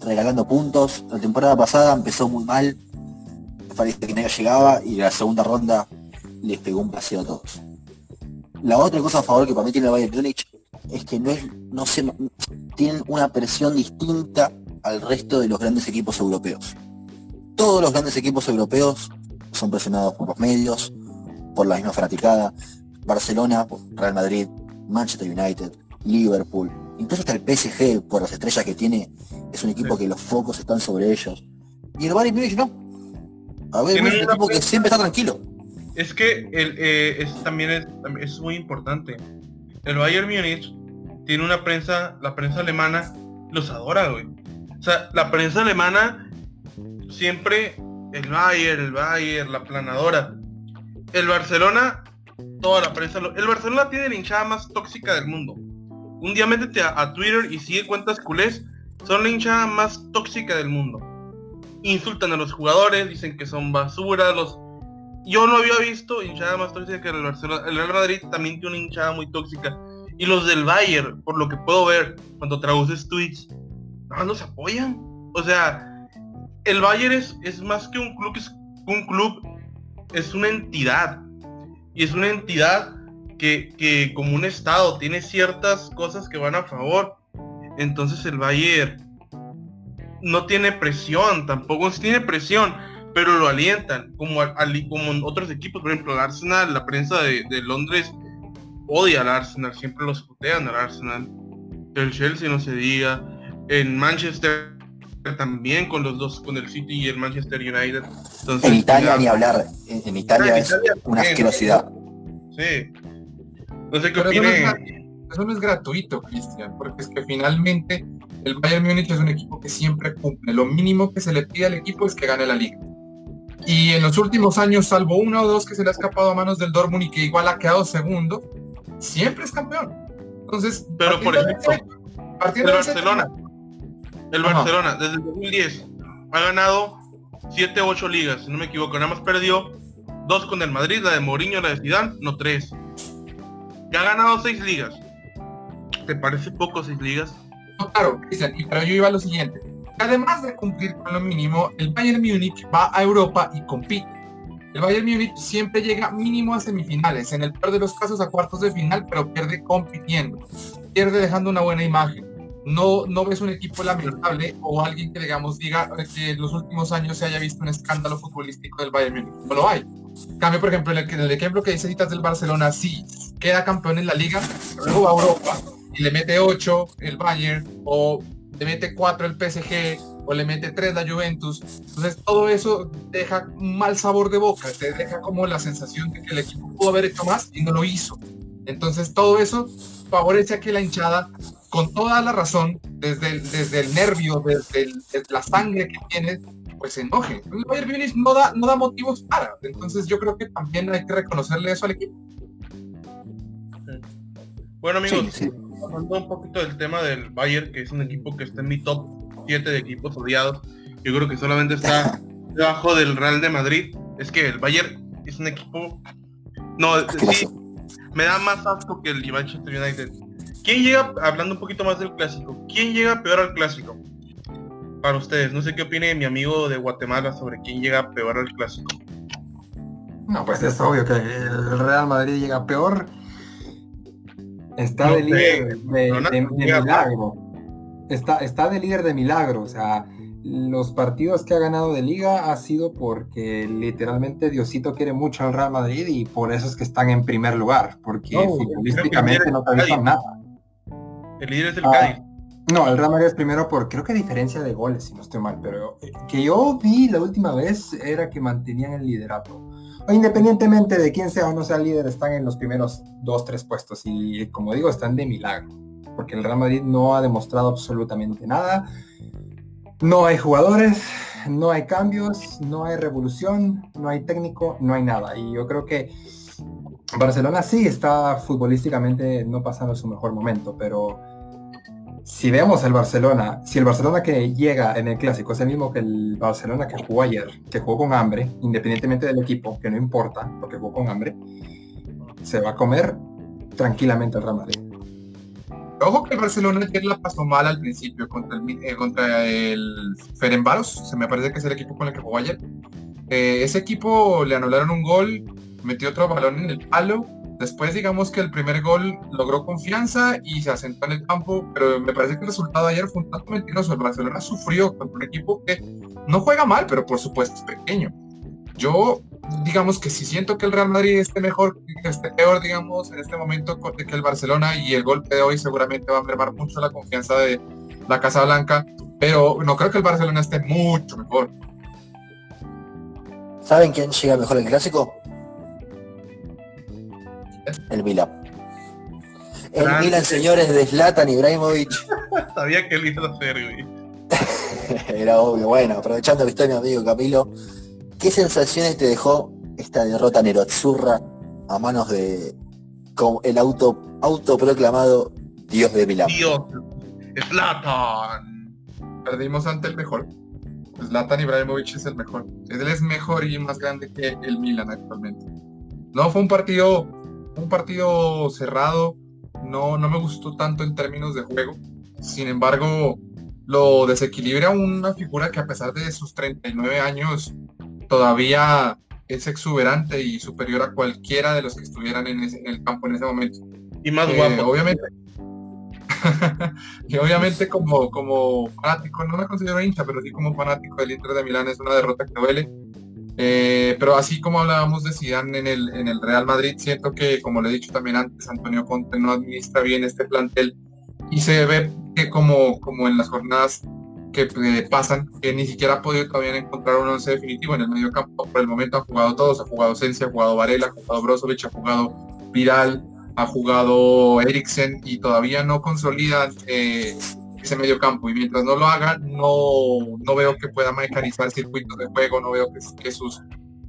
regalando puntos. La temporada pasada empezó muy mal. Parece que nadie llegaba y la segunda ronda les pegó un paseo a todos. La otra cosa a favor que para mí tiene el Bayern Munich es que no es, no se, tienen una presión distinta al resto de los grandes equipos europeos. Todos los grandes equipos europeos son presionados por los medios, por la misma fanaticada, Barcelona, Real Madrid, Manchester United, Liverpool, incluso hasta el PSG por las estrellas que tiene, es un equipo que los focos están sobre ellos. Y el Bayern Munich no. A ver, es un equipo que siempre está tranquilo.
Es que el, eh, también es, es, muy importante. El Bayern Munich tiene una prensa, la prensa alemana los adora, güey. O sea, la prensa alemana siempre el Bayern, el Bayern, la planadora. El Barcelona toda la prensa. El Barcelona tiene la hinchada más tóxica del mundo. Un día métete a, Twitter y sigue cuentas culés. Son la hinchada más tóxica del mundo. Insultan a los jugadores, dicen que son basura. Los... Yo no había visto hinchada más tóxica que el Barcelona. El Real Madrid también tiene una hinchada muy tóxica. Y los del Bayern, por lo que puedo ver, cuando traduces tweets, no nos apoyan. O sea, el Bayern es, es más que un club, es un club, es una entidad y es una entidad que, como un estado tiene ciertas cosas que van a favor. Entonces el Bayern no tiene presión, tampoco tiene presión, pero lo alientan, como, como en otros equipos, por ejemplo el Arsenal, la prensa de, Londres odia al Arsenal, siempre los putean al Arsenal. El Chelsea no se diga, en Manchester también con los dos, con el City y el Manchester United.
en Italia ni hablar, en, Italia es una asquerosidad.
Sí. No sé qué
Eso no, es, gratuito, Cristian, porque es que finalmente el Bayern Múnich es un equipo que siempre cumple. Lo mínimo que se le pide al equipo es que gane la liga. Y en los últimos años, salvo uno o dos que se le ha escapado a manos del Dortmund y que igual ha quedado segundo, siempre es campeón. Entonces,
pero por ejemplo, de Barcelona, el Barcelona, desde el 2010, ha ganado 7 o 8 ligas, si no me equivoco. Nada más perdió dos con el Madrid, la de Mourinho, la de Zidane, no tres. Ya ha ganado 6 ligas. ¿Te parece poco 6 ligas?
No, claro, pero yo iba a lo siguiente. Además de cumplir con lo mínimo, el Bayern Múnich va a Europa y compite. El Bayern Múnich siempre llega mínimo a semifinales, en el peor de los casos a cuartos de final, pero pierde compitiendo. Pierde dejando una buena imagen no, no ves un equipo lamentable o alguien que, digamos, diga que en los últimos años se haya visto un escándalo futbolístico del Bayern Múnich. No lo hay. cambio, por ejemplo, en el, ejemplo que dice citas del Barcelona, sí, queda campeón en la liga, luego a Europa y le mete 8 el Bayern o le mete 4 el PSG o le mete 3 la Juventus. Entonces todo eso deja un mal sabor de boca, te deja como la sensación de que el equipo pudo haber hecho más y no lo hizo. Entonces todo eso favorece a que la hinchada con toda la razón, desde el, desde el nervio, desde, la sangre que tiene, pues se enoje. El Bayern Munich no da, no da motivos para. Entonces yo creo que también hay que reconocerle eso al equipo.
Bueno amigos, hablando un poquito del tema del Bayern, que es un equipo que está en mi top 7 de equipos odiados, yo creo que solamente está debajo del Real de Madrid. Es que el Bayern es un equipo... No, sí, me da más asco que el Manchester United. ¿Quién llega, hablando un poquito más del clásico, quién llega peor al clásico? Para ustedes, no sé qué opine mi amigo de Guatemala sobre quién llega peor al clásico.
No, pues es obvio que el Real Madrid llega peor. Está
No
de líder de,
no, no,
de- de
no,
milagro. Está, está de líder de milagro. O sea, los partidos que ha ganado de liga ha sido porque literalmente Diosito quiere mucho al Real Madrid y por eso es que están en primer lugar. Porque
No,
futbolísticamente no te avisan nada.
El líder es el
Ah.
Cádiz.
No, el Real Madrid es primero por, creo que diferencia de goles, si no estoy mal, pero eh, que yo vi la última vez era que mantenían el liderato. Independientemente de quién sea o no sea líder, están en los primeros dos, tres puestos y como digo, están de milagro, porque el Real Madrid no ha demostrado absolutamente nada. No hay jugadores, no hay cambios, no hay revolución, no hay técnico, no hay nada. Y yo creo que Barcelona sí está futbolísticamente no pasando su mejor momento, pero si vemos el Barcelona, si el Barcelona que llega en el clásico es el mismo que el Barcelona que jugó ayer, que jugó con hambre, independientemente del equipo, que no importa, porque jugó con hambre, se va a comer tranquilamente el Real Madrid.
Ojo que el Barcelona ayer la pasó mal al principio contra el, eh, se me parece que es el equipo con el que jugó ayer. Eh, ese equipo le anularon un gol, metió otro balón en el palo. Después digamos que el primer gol logró confianza y se asentó en el campo, pero me parece que el resultado de ayer fue un tanto mentiroso. El Barcelona sufrió contra un equipo que no juega mal, pero por supuesto es pequeño. Yo digamos que si siento que el Real Madrid esté mejor, que esté peor, digamos, en este momento que el Barcelona y el golpe de hoy seguramente va a mermar mucho la confianza de la Casa Blanca, pero no creo que el Barcelona esté mucho mejor.
¿Saben quién llega mejor al clásico? El Milan. El
Grande.
Milan, señores, de Zlatan Ibrahimovic.
Sabía que él iba a hacer, güey.
Era obvio. Bueno, aprovechando que está mi amigo Camilo, ¿qué sensaciones te dejó esta derrota nerotzurra a manos de el auto autoproclamado Dios de Milán?
Dios. Slatan.
Perdimos ante el mejor. Zlatan Ibrahimovic es el mejor. Él es mejor y más grande que el Milan actualmente. No, fue un partido, un partido cerrado. No, no me gustó tanto en términos de juego. Sin embargo, lo desequilibra una figura que a pesar de sus 39 años todavía es exuberante y superior a cualquiera de los que estuvieran en, ese- en el campo en ese momento.
Y más
Eh,
guapo.
obviamente. y obviamente como, como fanático, no me considero hincha, pero sí como fanático del Inter de Milán es una derrota que duele. Eh, pero así como hablábamos de Zidane en el, en el Real Madrid, siento que, como le he dicho también antes, Antonio Conte no administra bien este plantel y se ve que como, como en las jornadas que pasan, que ni siquiera ha podido todavía encontrar un once definitivo en el medio campo. Por el momento han jugado todos, ha jugado Sensi, ha jugado Varela, ha jugado Brozovic, ha jugado Viral, ha jugado Eriksen y todavía no consolidan eh, ese medio campo y mientras no lo haga no, no veo que pueda mecanizar circuitos de juego, no veo que, sus,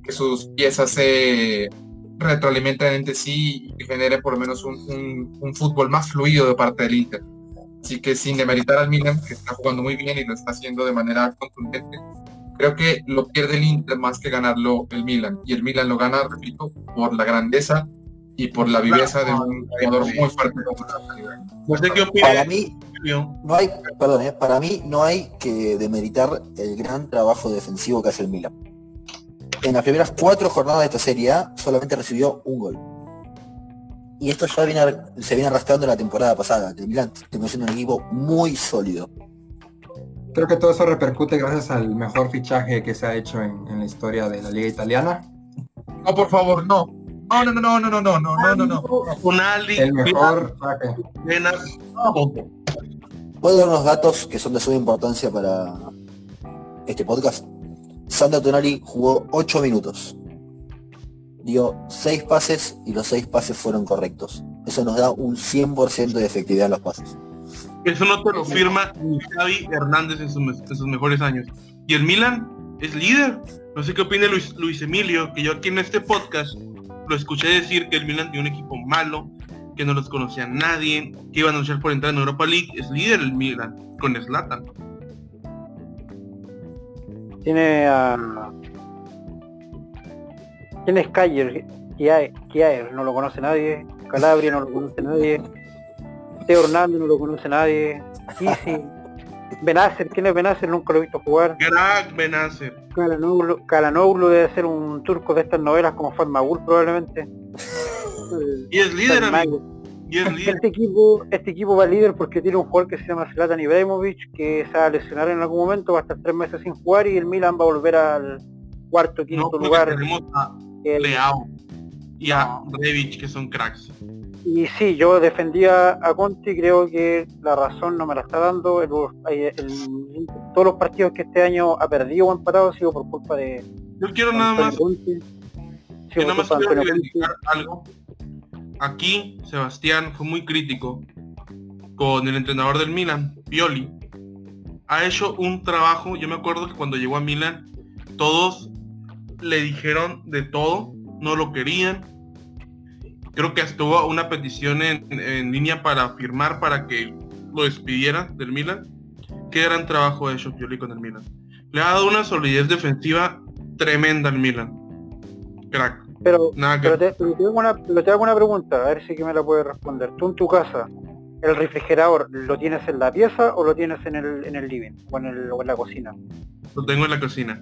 que sus piezas se retroalimenten entre sí y genere por lo menos un- un fútbol más fluido de parte del Inter. Así que sin demeritar al Milan, que está jugando muy bien y lo está haciendo de manera contundente, creo que lo pierde el Inter más que ganarlo el Milan. Y el Milan lo gana, repito, por la grandeza y por la viveza de un jugador muy fuerte.
No sé qué
Para mí, no hay, perdón, eh, para mí no hay que demeritar el gran trabajo defensivo que hace el Milan. En las primeras cuatro jornadas de esta Serie A solamente recibió un gol. Y esto ya viene, se viene arrastrando la temporada pasada. El Milan terminó siendo un equipo muy sólido.
Creo que todo eso repercute gracias al mejor fichaje que se ha hecho en, en la historia de la liga italiana.
No, por favor, no. No, no, no, no, no, no, no, no, no, no.
Unali,
El mejor.
Puedo dar unos datos que son de suma importancia para este podcast. Sandro Tonali jugó 8 minutos. Dio 6 pases y los 6 pases fueron correctos. Eso nos da un 100% de efectividad en los pases.
Eso no te lo firma ni Xavi Hernández en sus, en sus mejores años. Y el Milan es líder. No sé qué opina Luis, Luis Emilio, que yo aquí en este podcast lo escuché decir que el Milan tiene un equipo malo, que no los conocía nadie, que iban a luchar por entrar en Europa League. Es líder el Milan, con Slatan.
Tiene a... ¿Quién es? Kjaer, Kjaer, no lo conoce nadie. Calabria no lo conoce nadie. Teo Hernández no lo conoce nadie. Benacer, ¿quién es Benacer? Nunca lo he visto jugar.
Greg Benacer.
Calanoglu, Calanoglu debe ser un turco de estas novelas como Fatmagul probablemente.
Y es líder, amigo. Y es líder.
Este equipo, este equipo va líder porque tiene un jugador que se llama Zlatan Ibrahimovic, que se va a lesionar en algún momento, va a estar tres meses sin jugar y el Milan va a volver al cuarto, quinto lugar.
tenemos a
El-
Leao y a. Rebic, que son cracks.
Y sí, yo defendía a Conti, creo que la razón no me la está dando. El- el- todos los partidos que este año ha perdido o empatado ha sido por culpa de
Yo quiero nada más
Conti. Sido
nada más quiero reivindicar algo. Aquí, Sebastián fue muy crítico con el entrenador del Milan, Pioli. Ha hecho un trabajo, yo me acuerdo que cuando llegó a Milan, todos le dijeron de todo, no lo querían. Creo que hubo una petición en, en línea para firmar para que lo despidieran del Milan. Qué gran trabajo ha hecho Pioli con el Milan. Le ha dado una solidez defensiva tremenda al Milan. Crack.
Pero,
Nada que
pero, te, pero te hago una, te hago una pregunta, a ver si que me la puedes responder. Tú en tu casa, ¿el refrigerador lo tienes en la pieza o lo tienes en el, en el living o en, el, o en la cocina?
lo tengo en la cocina.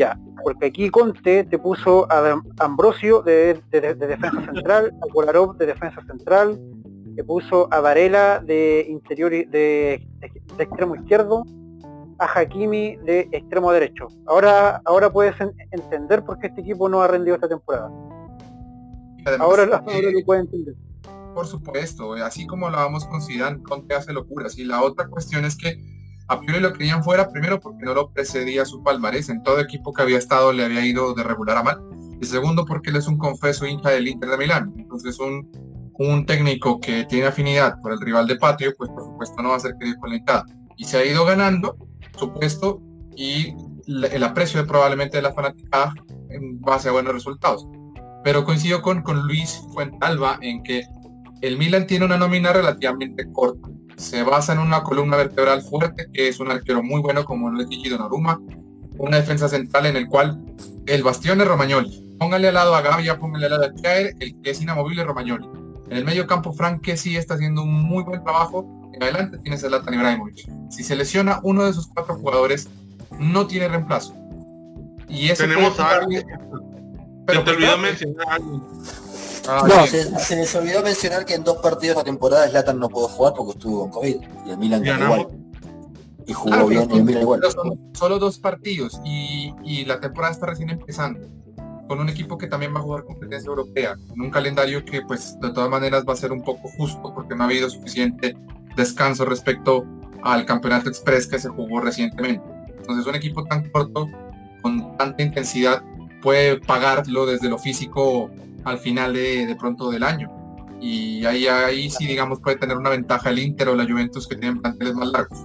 Ya, porque aquí Conte te puso a Am- Ambrosio de, de- de defensa central, a Kolarov de defensa central, te puso a Varela de interior y- de, de extremo izquierdo, a Hakimi de extremo derecho. Ahora, ahora puedes en- entender por qué este equipo no ha rendido esta temporada.
Además,
Ahora,
eh,
ahora lo puedes entender.
Por supuesto, eh, así como lo vamos con Zidane, Conte hace locuras. Y la otra cuestión es que a Pioli lo querían fuera, primero porque no lo precedía su palmarés. En todo equipo que había estado le había ido de regular a mal. Y segundo porque él es un confeso hincha del Inter de Milán. Entonces un, un técnico que tiene afinidad por el rival de patio, pues por supuesto no va a ser querido con. Y se ha ido ganando su puesto y el aprecio de, probablemente de la fanaticada en base a buenos resultados. Pero coincido con, con Luis Fuentalba en que el Milan tiene una nómina relativamente corta. Se basa en una columna vertebral fuerte, que es un arquero muy bueno como lo es Gigi Donnarumma, una defensa central en el cual el bastión es Romagnoli. Póngale al lado a Gavia, póngale al lado a Kjaer, el que es inamovible es Romagnoli. En el medio campo, Frank que sí está haciendo un muy buen trabajo. En adelante tienes a Zlatan Ibrahimovic. Si se lesiona uno de esos cuatro jugadores, no tiene reemplazo. Y eso
Tenemos a
jugarle-
Pero te olvidó mencionar.
Ah,
No,
sí.
se, se les olvidó mencionar que en dos partidos de la temporada Zlatan no pudo jugar porque estuvo con COVID. Y el Milan ganó igual. Y jugó
Claro,
bien y el Milan igual.
son solo dos partidos y, y la temporada está recién empezando con un equipo que también va a jugar competencia europea, con un calendario que pues de todas maneras va a ser un poco justo porque no ha habido suficiente descanso respecto al campeonato express que se jugó recientemente. Entonces un equipo tan corto, con tanta intensidad, puede pagarlo desde lo físico al final de, de pronto del año. Y ahí, ahí sí, digamos, puede tener una ventaja el Inter o la Juventus que tienen planteles más largos.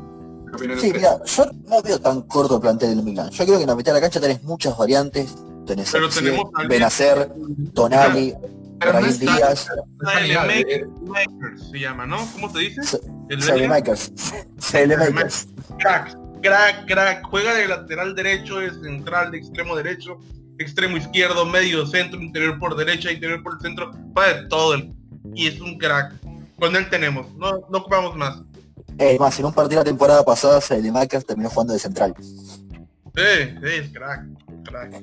¿Qué opinan
Sí, mira, yo no veo tan corto el plantel del Milan. Yo creo que en la mitad de la cancha tenés muchas variantes. Tenés
Pero tenemos
Benacer, Tonali,
Pero no
Díaz,
Makers se llama, ¿no? ¿Cómo se dice? El.
Makers. Makers.
Crack, crack, crack. Juega de lateral derecho, de central, de extremo derecho, extremo izquierdo, medio centro, interior por derecha, interior por el centro. Va de todo. el- Y es un crack. Con él tenemos. No, no ocupamos más.
Es más, en un partido la temporada pasada, Sale Makers terminó jugando de central.
Sí, sí, es crack. crack.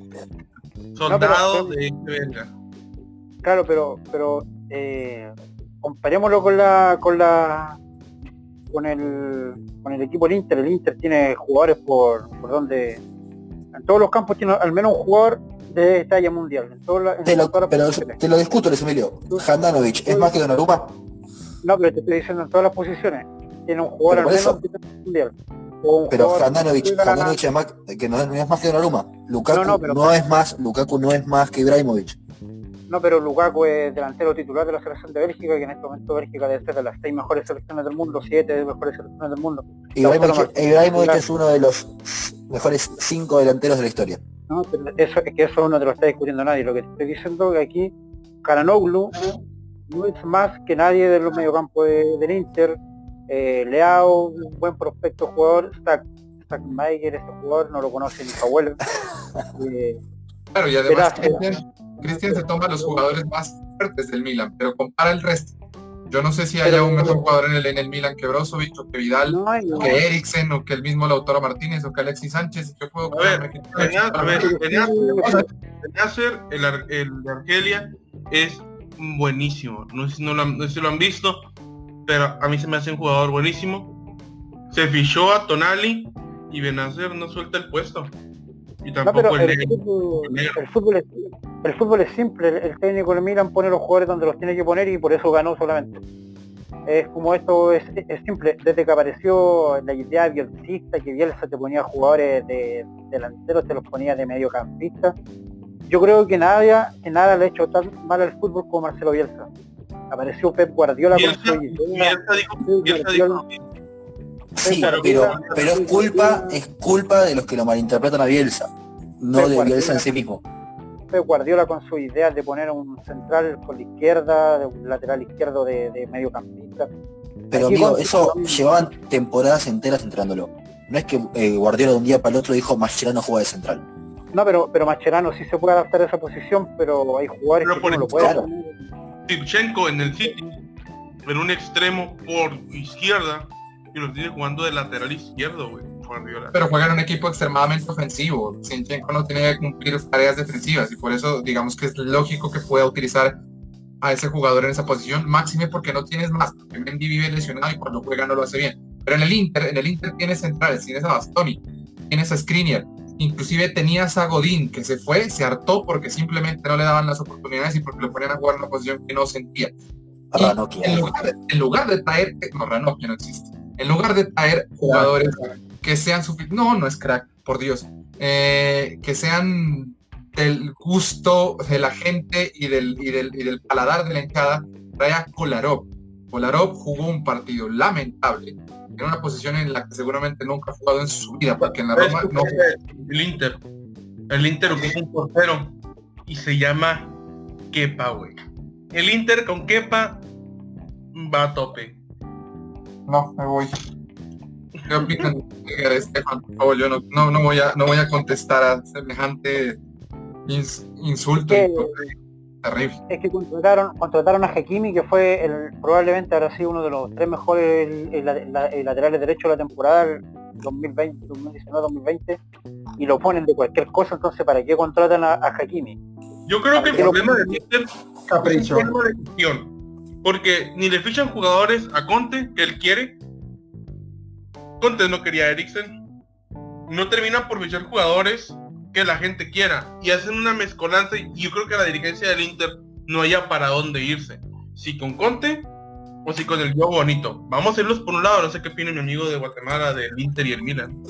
Soldado
pero-
de este verga.
Claro, pero, pero eh, comparémoslo con la, con la, con el, con el equipo del Inter. El Inter tiene jugadores por, por donde, en todos los campos tiene al menos un jugador de talla mundial. En en
Te lo, pero te lo discuto, Luis Emilio. Handanovic, ¿es más que Donnarumma?
No, pero te estoy diciendo en todas las posiciones. Tiene un jugador al menos de talla mundial. O
Pero Handanovic, Handanovic es más, que no, es- no es más que Donnarumma. Lukaku
No,
no,
no, pero-
es más, Lukaku no es más que Ibrahimovic.
No, pero Lukaku es delantero titular de la selección de Bélgica, que en este momento Bélgica debe ser de las seis mejores selecciones del mundo, siete mejores selecciones del mundo.
Ibrahimovic, es uno de los mejores cinco delanteros de la historia.
¿no? Pero Eso, es que eso no te lo está discutiendo nadie. Lo que te estoy diciendo es que aquí Karanoglu no es más que nadie de los mediocampos de- del Inter. Eh, Leao, un buen prospecto jugador. Stack, Stackmaker, ese jugador, no lo conoce ni su abuelo. Eh,
Claro, y además Cristian, se toma los jugadores más fuertes del Milan, pero compara el resto. Yo no sé si haya un mejor jugador en el, en el Milan que Brozovic o que Vidal,
no
que Eriksen o que el mismo Lautaro Martínez o que Alexis Sánchez. Yo puedo
A ver, Benacer, el, el de Argelia, es buenísimo. No sé, si no lo han, no sé si lo han visto, pero a mí se me hace un jugador buenísimo. Se fichó a Tonali y Benacer no suelta el puesto. Y
No, pero
el
fútbol,
el
fútbol es, el fútbol es simple, el, técnico del Milan pone los jugadores donde los tiene que poner y por eso ganó solamente. Es como esto es, es simple, desde que apareció la idea bielcista, que Bielsa te ponía jugadores de delanteros, te los ponía de mediocampista, yo creo que nada, que nada le ha hecho tan mal al fútbol como Marcelo Bielsa. Apareció Pep Guardiola con su idea,
Bielsa dijo,
Pep
Bielsa
Guardiola-
dijo,
Sí, pero, es culpa, es culpa de los que lo malinterpretan a Bielsa, no de Bielsa en sí mismo.
Pep Guardiola con su idea de poner un central con la izquierda, de un lateral izquierdo de, de mediocampista.
Pero
Aquí
amigo,
con-
eso llevaban temporadas enteras entrándolo. No es que eh, Guardiola de un día para el otro dijo Mascherano juega de central.
No, pero, pero Mascherano sí se puede adaptar a esa posición, pero hay jugadores
Pero
que
por
no lo pueden.
claro.
En el City, en un extremo por izquierda, y lo tiene jugando de lateral izquierdo, güey.
Pero juega en un equipo extremadamente ofensivo. Sinchenko no tenía que cumplir tareas defensivas y por eso digamos que es lógico que pueda utilizar a ese jugador en esa posición, máxime porque no tienes más, porque Mendy vive lesionado y cuando juega no lo hace bien. Pero en el Inter, en el Inter tienes centrales, tienes a Bastoni, tienes a Skriniar, inclusive tenías a Godín que se fue, se hartó porque simplemente no le daban las oportunidades y porque lo ponían a jugar en una posición que no sentía. En lugar, de, en lugar de traer, no, Ranocchia no existe. En lugar de traer jugadores que sean suficientes, no, no es crack, por Dios, eh, que sean del gusto de la gente y del, y del, y del paladar de la hinchada, trae a Kolarov. Kolarov jugó un partido lamentable, en una posición en la que seguramente nunca ha jugado en su vida, porque en la
¿Sabes
Roma no?
El Inter. El Inter ocupa un portero y se llama Kepa, güey. El Inter con Kepa va a tope.
No, me voy. ¿Qué opinan de Estefan? Por favor, yo no, no, no voy a, no voy a contestar a semejante ins- insulto.
¿Qué?
Terrible.
Es que contrataron, contrataron a Hakimi, que fue el, probablemente habrá sido uno de los tres mejores el- el- la- el laterales derechos de la temporada el 2020, 2019-2020, y lo ponen de cualquier cosa, entonces ¿para qué contratan a, a Hakimi?
Yo creo que el problema del Inter
Capricho.
es de gestión. Porque ni le fichan jugadores a Conte, que él quiere. Conte no quería a Eriksen. No terminan por fichar jugadores que la gente quiera. Y hacen una mezcolanza y yo creo que la dirigencia del Inter no haya para dónde irse. Si con Conte o si con el yo bonito. Vamos a irlos por un lado, no sé qué opina mi amigo de Guatemala del Inter y el Milan.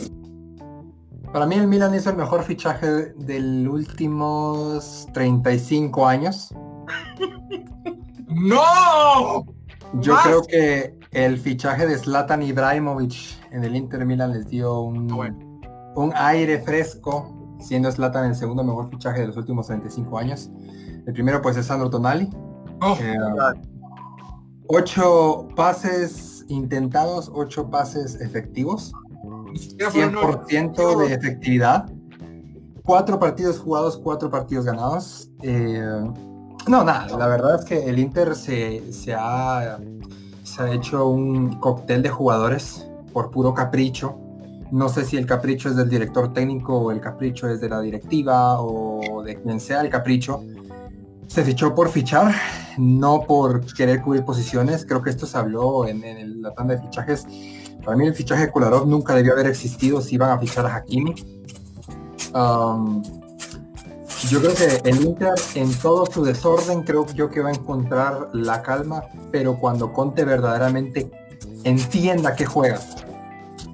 Para mí el Milan hizo el mejor fichaje del últimos 35 años.
¡No!
Yo
Más.
creo que el fichaje de Zlatan Ibrahimovic en el Inter Milan les dio un,
Bueno.
un aire fresco, siendo Zlatan el segundo mejor fichaje de los últimos 35 años. El primero pues es Sandro Tonali.
Oh,
Eh, ocho pases intentados, ocho pases efectivos.
ni siquiera fueron ocho.
100% de efectividad. Cuatro partidos jugados, cuatro partidos ganados. Eh, no, nada, la verdad es que el Inter se, se ha, se ha hecho un cóctel de jugadores por puro capricho. No sé si el capricho es del director técnico o el capricho es de la directiva o de quien sea el capricho. Se fichó por fichar, no por querer cubrir posiciones. Creo que esto se habló en, en la tanda de fichajes. Para mí el fichaje de Kolarov nunca debió haber existido si iban a fichar a Hakimi. Um, yo creo que el Inter en todo su desorden creo yo que va a encontrar la calma, pero cuando Conte verdaderamente entienda que juega.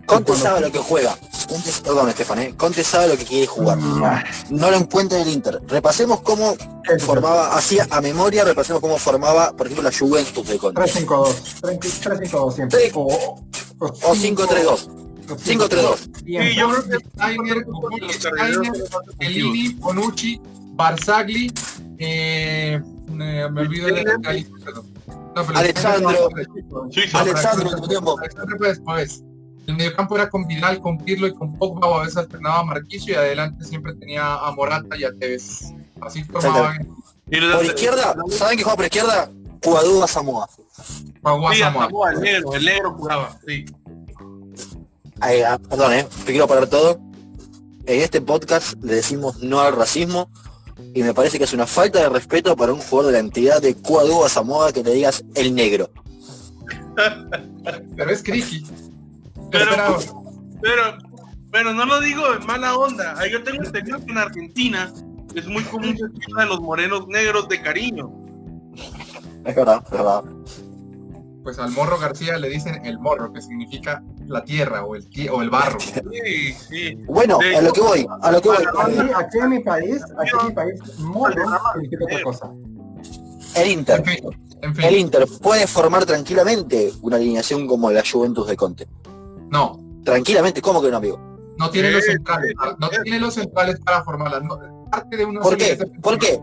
Conte
Cuando-
sabe lo que juega. Conte, perdón, Estefan, ¿eh? Conte sabe lo que quiere jugar.
Ah,
No lo encuentra en el Inter. Repasemos cómo formaba, hacía a memoria, repasemos cómo formaba, por ejemplo, la Juventus de Conte.
3-5-2, 3-5-2 siempre.
Sí.
O,
O 5-3-2. 5-3-2.
Sí, yo creo que
Steiner, Steiner, Elini, Bonucci, Barzagli, eh, eh, me olvido de la. No, pero-
Alexandro. Alexandro, en tu tiempo.
Alexandro fue después. El mediocampo era con Vidal, con Pirlo y con Pogba, o a veces alternaba a Marquisio y adelante siempre tenía a Morata y a Tevez. Así formaban
Y los-
Por izquierda, ¿saben que juega por izquierda? Cuadú a Samoa.
Samoa, el negro, el negro jugaba, sí.
Ah, perdón, eh, te quiero parar todo. En este podcast le decimos no al racismo Y me parece que es una falta de respeto para un jugador de la entidad de Cuadúa Samoa que le digas el negro.
Pero es Criqui.
Pero, pero, pero no lo digo en mala onda. Ah, Yo tengo entendido que en Argentina es muy común decirle a los morenos negros de cariño.
Es verdad, es verdad.
Pues al morro García le dicen el morro, que significa la tierra o el, o el barro.
Sí, sí.
Bueno,
De
a lo que voy, a lo que voy.
Aquí, aquí en mi país, aquí en mi país, otra cosa.
El Inter.
En fin, en fin.
El Inter puede formar tranquilamente una alineación como la Juventus de Conte.
No,
Tranquilamente, ¿cómo que no, amigo?
no tiene los centrales. No tiene los centrales para formarla. No, parte de una
¿Por qué? ¿Por qué?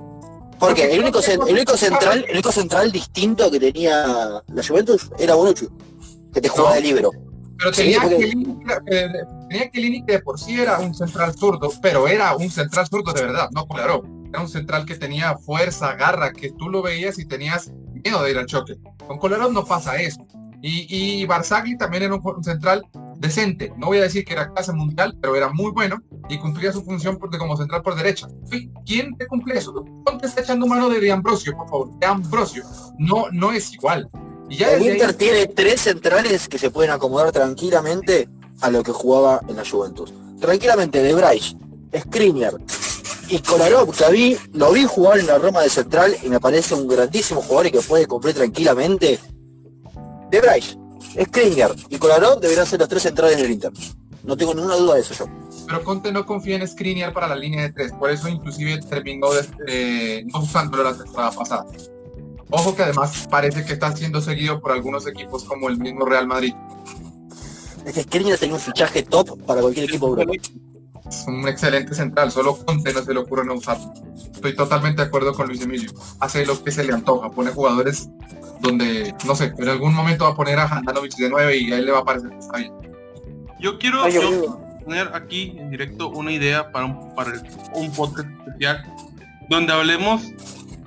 Porque el único, el único central, el único central distinto que tenía la Juventus era Bonucci, que te jugaba
No.
de libero.
Pero
Sí,
tenía
porque-
que tenía que que de por sí era un central zurdo, pero era un central zurdo de verdad, no Kolarov. Era un central que tenía fuerza, garra, que tú lo veías y tenías miedo de ir al choque. Con Kolarov no pasa eso. Y, y Barzagli también era un, central decente. No voy a decir que era clase mundial, pero era muy bueno y cumplía su función porque como central por derecha. ¿Quién te cumple eso? Ponte está echando mano de, de Ambrosio, por favor. De Ambrosio. No, no es igual. Y ya
El
ahí-
Inter tiene tres centrales que se pueden acomodar tranquilamente a lo que jugaba en la Juventus. Tranquilamente, De Vrij, Skriniar y Kolarov, que mí lo vi jugar en la Roma de Central y me parece un grandísimo jugador y que puede cumplir tranquilamente. De Vrij, Skriniar y Kolarov deberían ser los tres centrales del Inter. No tengo ninguna duda de eso yo.
pero Conte no confía en Skriniar para la línea de tres, por eso inclusive terminó eh, no usándolo la temporada pasada. Ojo que además parece que está siendo seguido por algunos equipos como el mismo Real Madrid.
Es que Skriniar tenía un fichaje top para cualquier equipo de Europa.
Es un excelente central, solo Conte no se le ocurre no usarlo. Estoy totalmente de acuerdo con Luis Emilio. Hace lo que se le antoja, pone jugadores donde, no sé, en algún momento va a poner a Handanovic de 9 y a él le va a parecer que está bien.
Yo quiero
Ay, yo
yo
digo,
poner aquí en directo una idea para un, para un podcast especial donde hablemos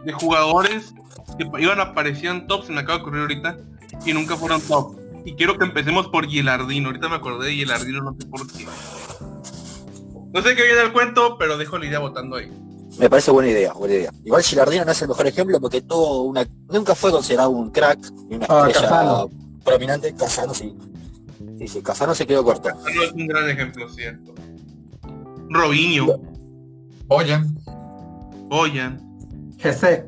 de jugadores que pa- iban aparecían tops, se me acaba de ocurrir ahorita, y nunca fueron top. Y quiero que empecemos por Gilardino. Ahorita me acordé de Gilardino, no sé por qué. No sé qué viene el cuento, pero dejo la idea votando ahí.
Me parece buena idea, buena idea. Igual Gilardino no es el mejor ejemplo porque tuvo una, nunca fue considerado un crack ni una
Ah,
estrella
Casano.
prominente. Casano sí. Sí, sí, Casano se quedó corto.
No es un gran ejemplo, cierto. Robinho,
Oyan,
Boyan,
GC.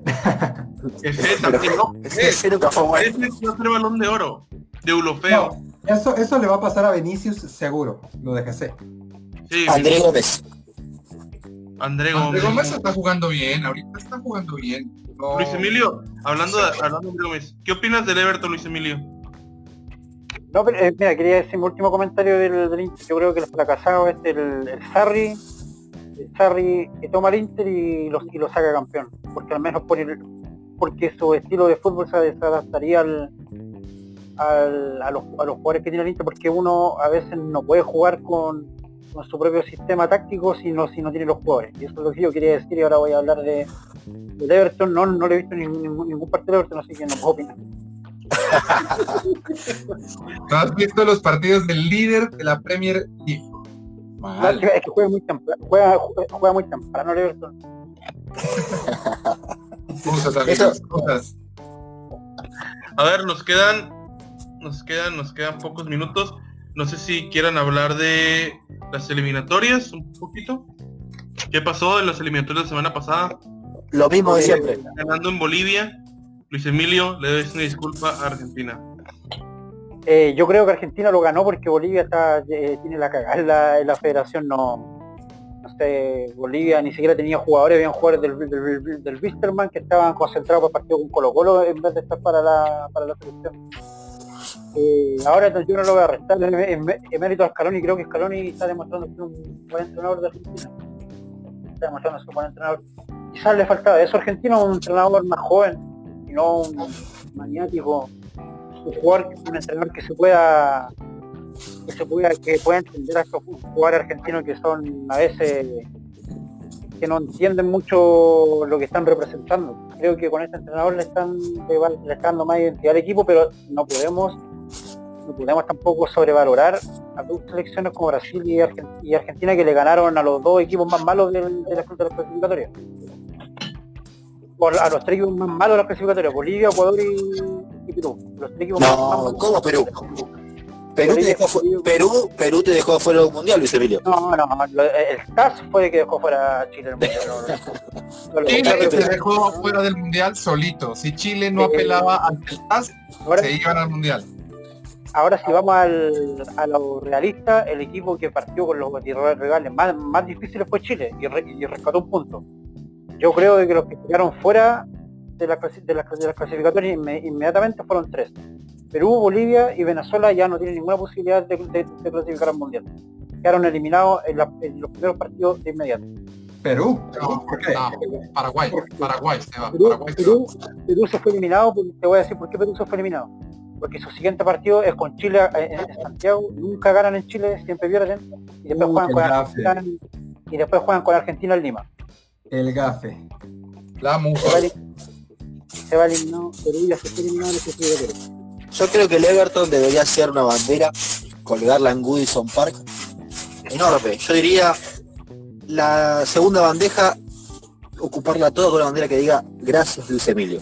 Ese también, no,
Ese, ese nunca fue bueno.
ese es otro balón de oro, de Ulofeo.
No, eso, eso le va a pasar a Vinicius seguro, lo de GC.
Sí,
André Gómez.
André
André
Gómez.
Gómez está jugando bien, ahorita está jugando bien. No-
Luis Emilio, hablando de, hablando de André Gómez, ¿qué opinas del Everton, Luis Emilio?
No, pero, eh, mira, quería decir mi último comentario del, del Inter. Yo creo que el fracasado es el, el Sarri, el Sarri que toma el Inter y lo, y lo saca campeón. Porque al menos por el, porque su estilo de fútbol se, se adaptaría al, al- a, los, a los jugadores que tiene el Inter, porque uno a veces no puede jugar con, con su propio sistema táctico si no, si no tiene los jugadores. Y eso es lo que yo quería decir y ahora voy a hablar de del Everton. No, no le he visto ningún, ningún, partido del Everton, así que no puedo opinar.
¿No has visto los partidos del líder de la Premier League? Mal.
es que juega muy temprano, juega, juega muy temprano Everton.
Cosas, amigos,
Eso-
cosas.
A ver, nos quedan, nos quedan, nos quedan pocos minutos. No sé si quieran hablar de las eliminatorias un poquito. ¿Qué pasó en las eliminatorias de la semana pasada?
Lo mismo de siempre.
Ganando en Bolivia. Luis Emilio, le doy una disculpa a Argentina.
Eh, yo creo que Argentina lo ganó porque Bolivia está, eh, tiene la cagada la, en la federación, no, Bolivia ni siquiera tenía jugadores, habían jugadores del, del, del, Wisterman que estaban concentrados para el partido con Colo Colo en vez de estar para la, para la selección. Eh, ahora yo no lo voy a restar en, en- en mérito a Scaloni, creo que Scaloni está demostrando ser un buen entrenador de Argentina. Está demostrando ser un buen entrenador. Quizás le faltaba eso Argentina, un entrenador más joven, y no un maniático un jugador, un entrenador que se pueda que se pueda que pueda entender a estos jugadores argentinos que son a veces que no entienden mucho lo que están representando. Creo que con este entrenador le están le están dando más identidad al equipo, pero no podemos no podemos tampoco sobrevalorar a dos selecciones como Brasil y, Argen- y Argentina que le ganaron a los dos equipos más malos de, la de las clasificatorias. por a los tres equipos más malos de la clasificatoria, Bolivia, Ecuador y, Perú. Los tres equipos más malos.
¿cómo Perú? Perú te, dejó, Perú, Perú te dejó fuera del mundial, Luis Emilio.
No, no, lo- el TAS fue el que dejó fuera a Chile del mundial. no, no. No,
Chile
lo-
se dejó fuera del mundial solito. Si Chile no apelaba ante el TAS,
ahora,
se iban al mundial.
ahora si vamos al, a lo realista, el equipo que partió con los rivales más, más difíciles fue Chile y, re- y rescató un punto. Yo creo de que los que quedaron fuera de las clasi- de las de las clasificatorias inme- inmediatamente fueron tres. Perú, Bolivia y Venezuela ya no tienen ninguna posibilidad de, de- de clasificar al mundial. Quedaron eliminados en, la- en los primeros partidos de inmediato.
Perú.
No,
¿Por qué?
no, Paraguay, Paraguay se va.
Perú,
Paraguay se va.
Perú, Perú se fue eliminado, porque- te voy a decir por qué Perú se fue eliminado. Porque su siguiente partido es con Chile eh, en, en Santiago, nunca ganan en Chile, siempre pierden, y después
Uh,
juegan con. Argentina en- y después juegan con Argentina en Lima.
El gafe.
La
Se va,
mufa.
eli- se va eliminado, Perú ya se fue eliminado en ese clasificatorio.
Yo creo que el Everton debería ser una bandera, colgarla en Goodison Park. Enorme. Yo diría la segunda bandeja, ocuparla toda con una bandera que diga gracias Luis Emilio.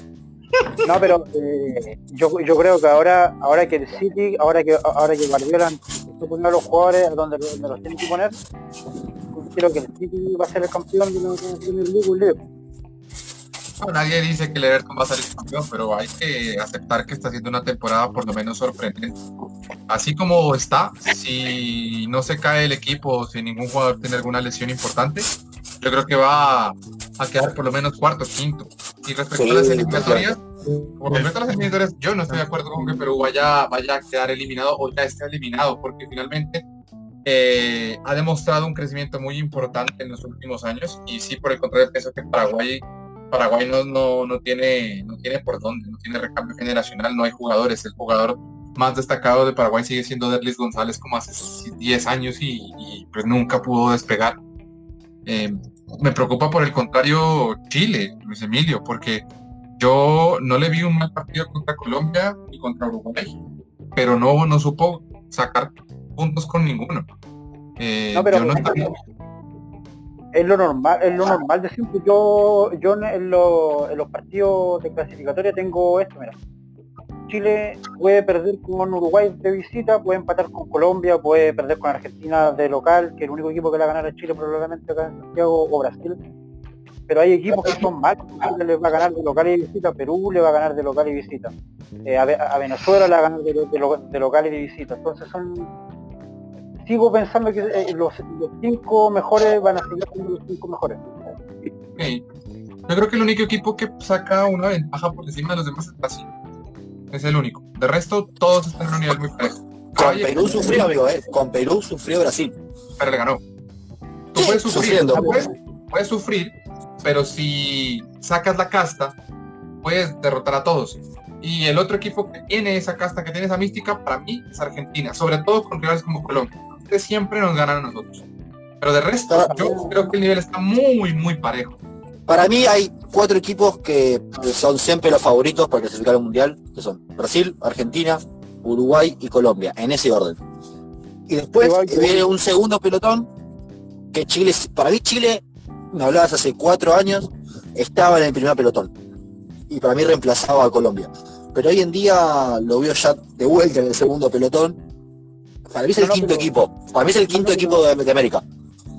No, pero eh, yo, yo creo que ahora ahora que el City, ahora que ahora que Guardiola empezó a los jugadores donde, donde los tiene que poner, creo que el City va a ser el campeón de la Premier League.
No, nadie dice que el Everton va a salir campeón, pero hay que aceptar que está haciendo una temporada por lo menos sorprendente. Así como está, si no se cae el equipo, si ningún jugador tiene alguna lesión importante, yo creo que va a quedar por lo menos cuarto, quinto. Y respecto
Sí,
a las eliminatorias, por respecto a las eliminatorias, yo no estoy de acuerdo con que Perú vaya, vaya a quedar eliminado o ya esté eliminado, porque finalmente eh, ha demostrado un crecimiento muy importante en los últimos años y sí, por el contrario, pienso que Paraguay Paraguay no, no, no tiene no tiene por dónde, no tiene recambio generacional, no hay jugadores. El jugador más destacado de Paraguay sigue siendo Derlis González como hace 10 años y, y, pues nunca pudo despegar. Eh, me preocupa por el contrario Chile, Luis Emilio, porque yo no le vi un mal partido contra Colombia y contra Uruguay, pero no, no supo sacar puntos con ninguno. Eh,
No, pero-
yo no estaría-
es lo normal, es lo normal de siempre. Yo, yo en, lo- en los partidos de clasificatoria tengo esto, mira. Chile puede perder con Uruguay de visita, puede empatar con Colombia, puede perder con Argentina de local, que el único equipo que le va a ganar a Chile probablemente acá en Santiago o Brasil. Pero hay equipos que son malos, Chile les va a ganar de local y visita, Perú le va a ganar de local y visita. Eh, a, Ve- a Venezuela le va a ganar de, de de local y de visita. Entonces son sigo pensando que eh, los, los cinco mejores van a seguir siendo los cinco mejores.
Ok. Yo creo que el único equipo que saca una ventaja por encima de los demás es Brasil. Es el único. De resto, todos están en un nivel muy parejo.
Con
Oye,
Perú sufrió, amigo, eh. Con Perú sufrió Brasil.
pero le ganó. Tú
Sí,
puedes sufrir,
sufriendo.
tú puedes, puedes sufrir, pero si sacas la casta, puedes derrotar a todos. Y el otro equipo que tiene esa casta, que tiene esa mística, para mí es Argentina, sobre todo con rivales como Colombia. Siempre nos ganan a nosotros. Pero de resto, yo creo que el nivel está muy, muy parejo.
Para mí hay cuatro equipos que son siempre los favoritos para clasificar al mundial, que son Brasil, Argentina, Uruguay y Colombia, en ese orden. Y después viene un segundo pelotón, que Chile, para mí Chile, me hablabas hace cuatro años, estaba en el primer pelotón. Y para mí reemplazaba a Colombia. Pero hoy en día lo veo ya de vuelta en el segundo pelotón. Para mí es el
No, no,
quinto
pero-
equipo. Para mí es el
No,
quinto
no,
equipo de, de América.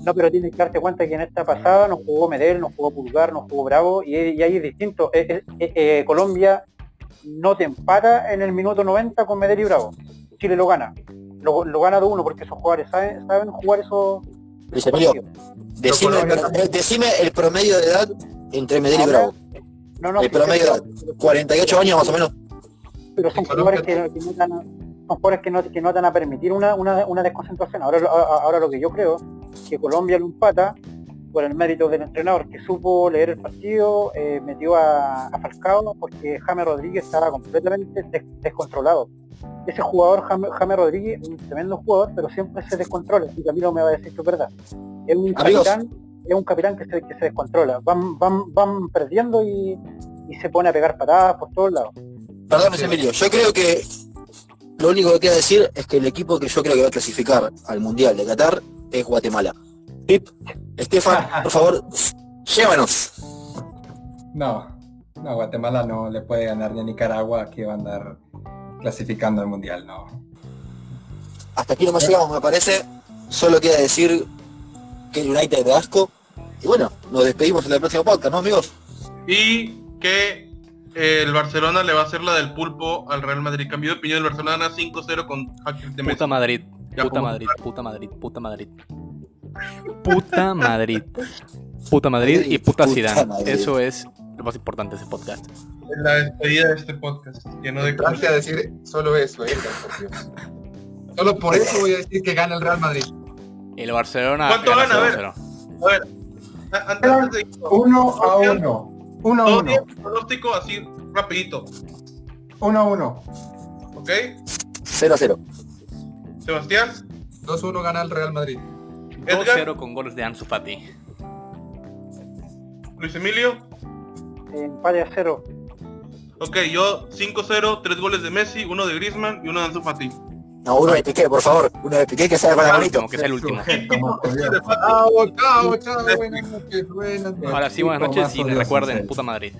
No, pero tienes que darte cuenta que en esta pasada nos jugó Medel, nos jugó Pulgar, nos jugó Bravo, y, y ahí es distinto. Eh, eh, eh, Colombia no te empata en el minuto 90 con Medel y Bravo. Chile lo gana. Lo, lo gana de uno porque esos jugadores saben, saben jugar esos
Luis Emilio,
partidos.
decime, decime el promedio de edad entre Medellín y Bravo.
No, no,
El promedio de edad, 48 años más o menos.
pero son jugadores que, que no son jugadores que no, que no te van a permitir una, una, una desconcentración. Ahora, ahora lo que yo creo que Colombia lo empata por el mérito del entrenador que supo leer el partido, eh, metió a, a Falcao porque James Rodríguez estaba completamente des- descontrolado. Ese jugador, James, James Rodríguez, un tremendo jugador, pero siempre se descontrola. Y Camilo me va a decir que es verdad. Es un
Amigos.
capitán, es un capitán que se, que se descontrola. Van, van, van perdiendo y, y se pone a pegar patadas por todos lados.
Perdón, Emilio, yo creo que lo único que queda decir es que el equipo que yo creo que va a clasificar al Mundial de Qatar es Guatemala. Pip, Estefan, por favor, llévanos.
No, No, Guatemala no le puede ganar ni a Nicaragua que va a andar clasificando al mundial, no.
Hasta aquí nomás llegamos, me parece. Solo queda decir que el United de asco. Y bueno, nos despedimos en el próximo podcast, ¿no, amigos?
Y que el Barcelona le va a hacer la del pulpo al Real Madrid. Cambio de opinión, el Barcelona 5-0 con hat-trick de Messi.
Puta Madrid,
Ya,
puta Madrid, puta Madrid, puta Madrid. Puta Madrid. Puta Madrid y puta.
Madrid.
Eso es lo más importante de ese podcast.
La despedida de este podcast. Lleno de
Entraste a decir solo eso, por Dios. Solo por eso voy a decir que gana el Real Madrid.
El Barcelona
¿Cuánto gana? A ver.
0-0.
A ver, antes de
Uno a uno. Uno a
Todo
uno.
bien, pronóstico así rapidito,
Uno a uno.
¿ok?
0 a 0.
Sebastián,
2-1 gana el Real Madrid.
Edgar,
2-0 con goles de Ansu Fati.
Luis Emilio,
Empate a cero.
ok, yo 5-0, tres goles de Messi, uno de Griezmann y uno de Ansu Fati.
No, uno de Piqué, por favor. Uno de Piqué que la manito.
Como que es el último.
Sujeto más odioso.
De Fati.
Chao, chao, chao. Buenas noches, buenas noches.
Ahora sí, buenas noches y recuerden, puta Madrid.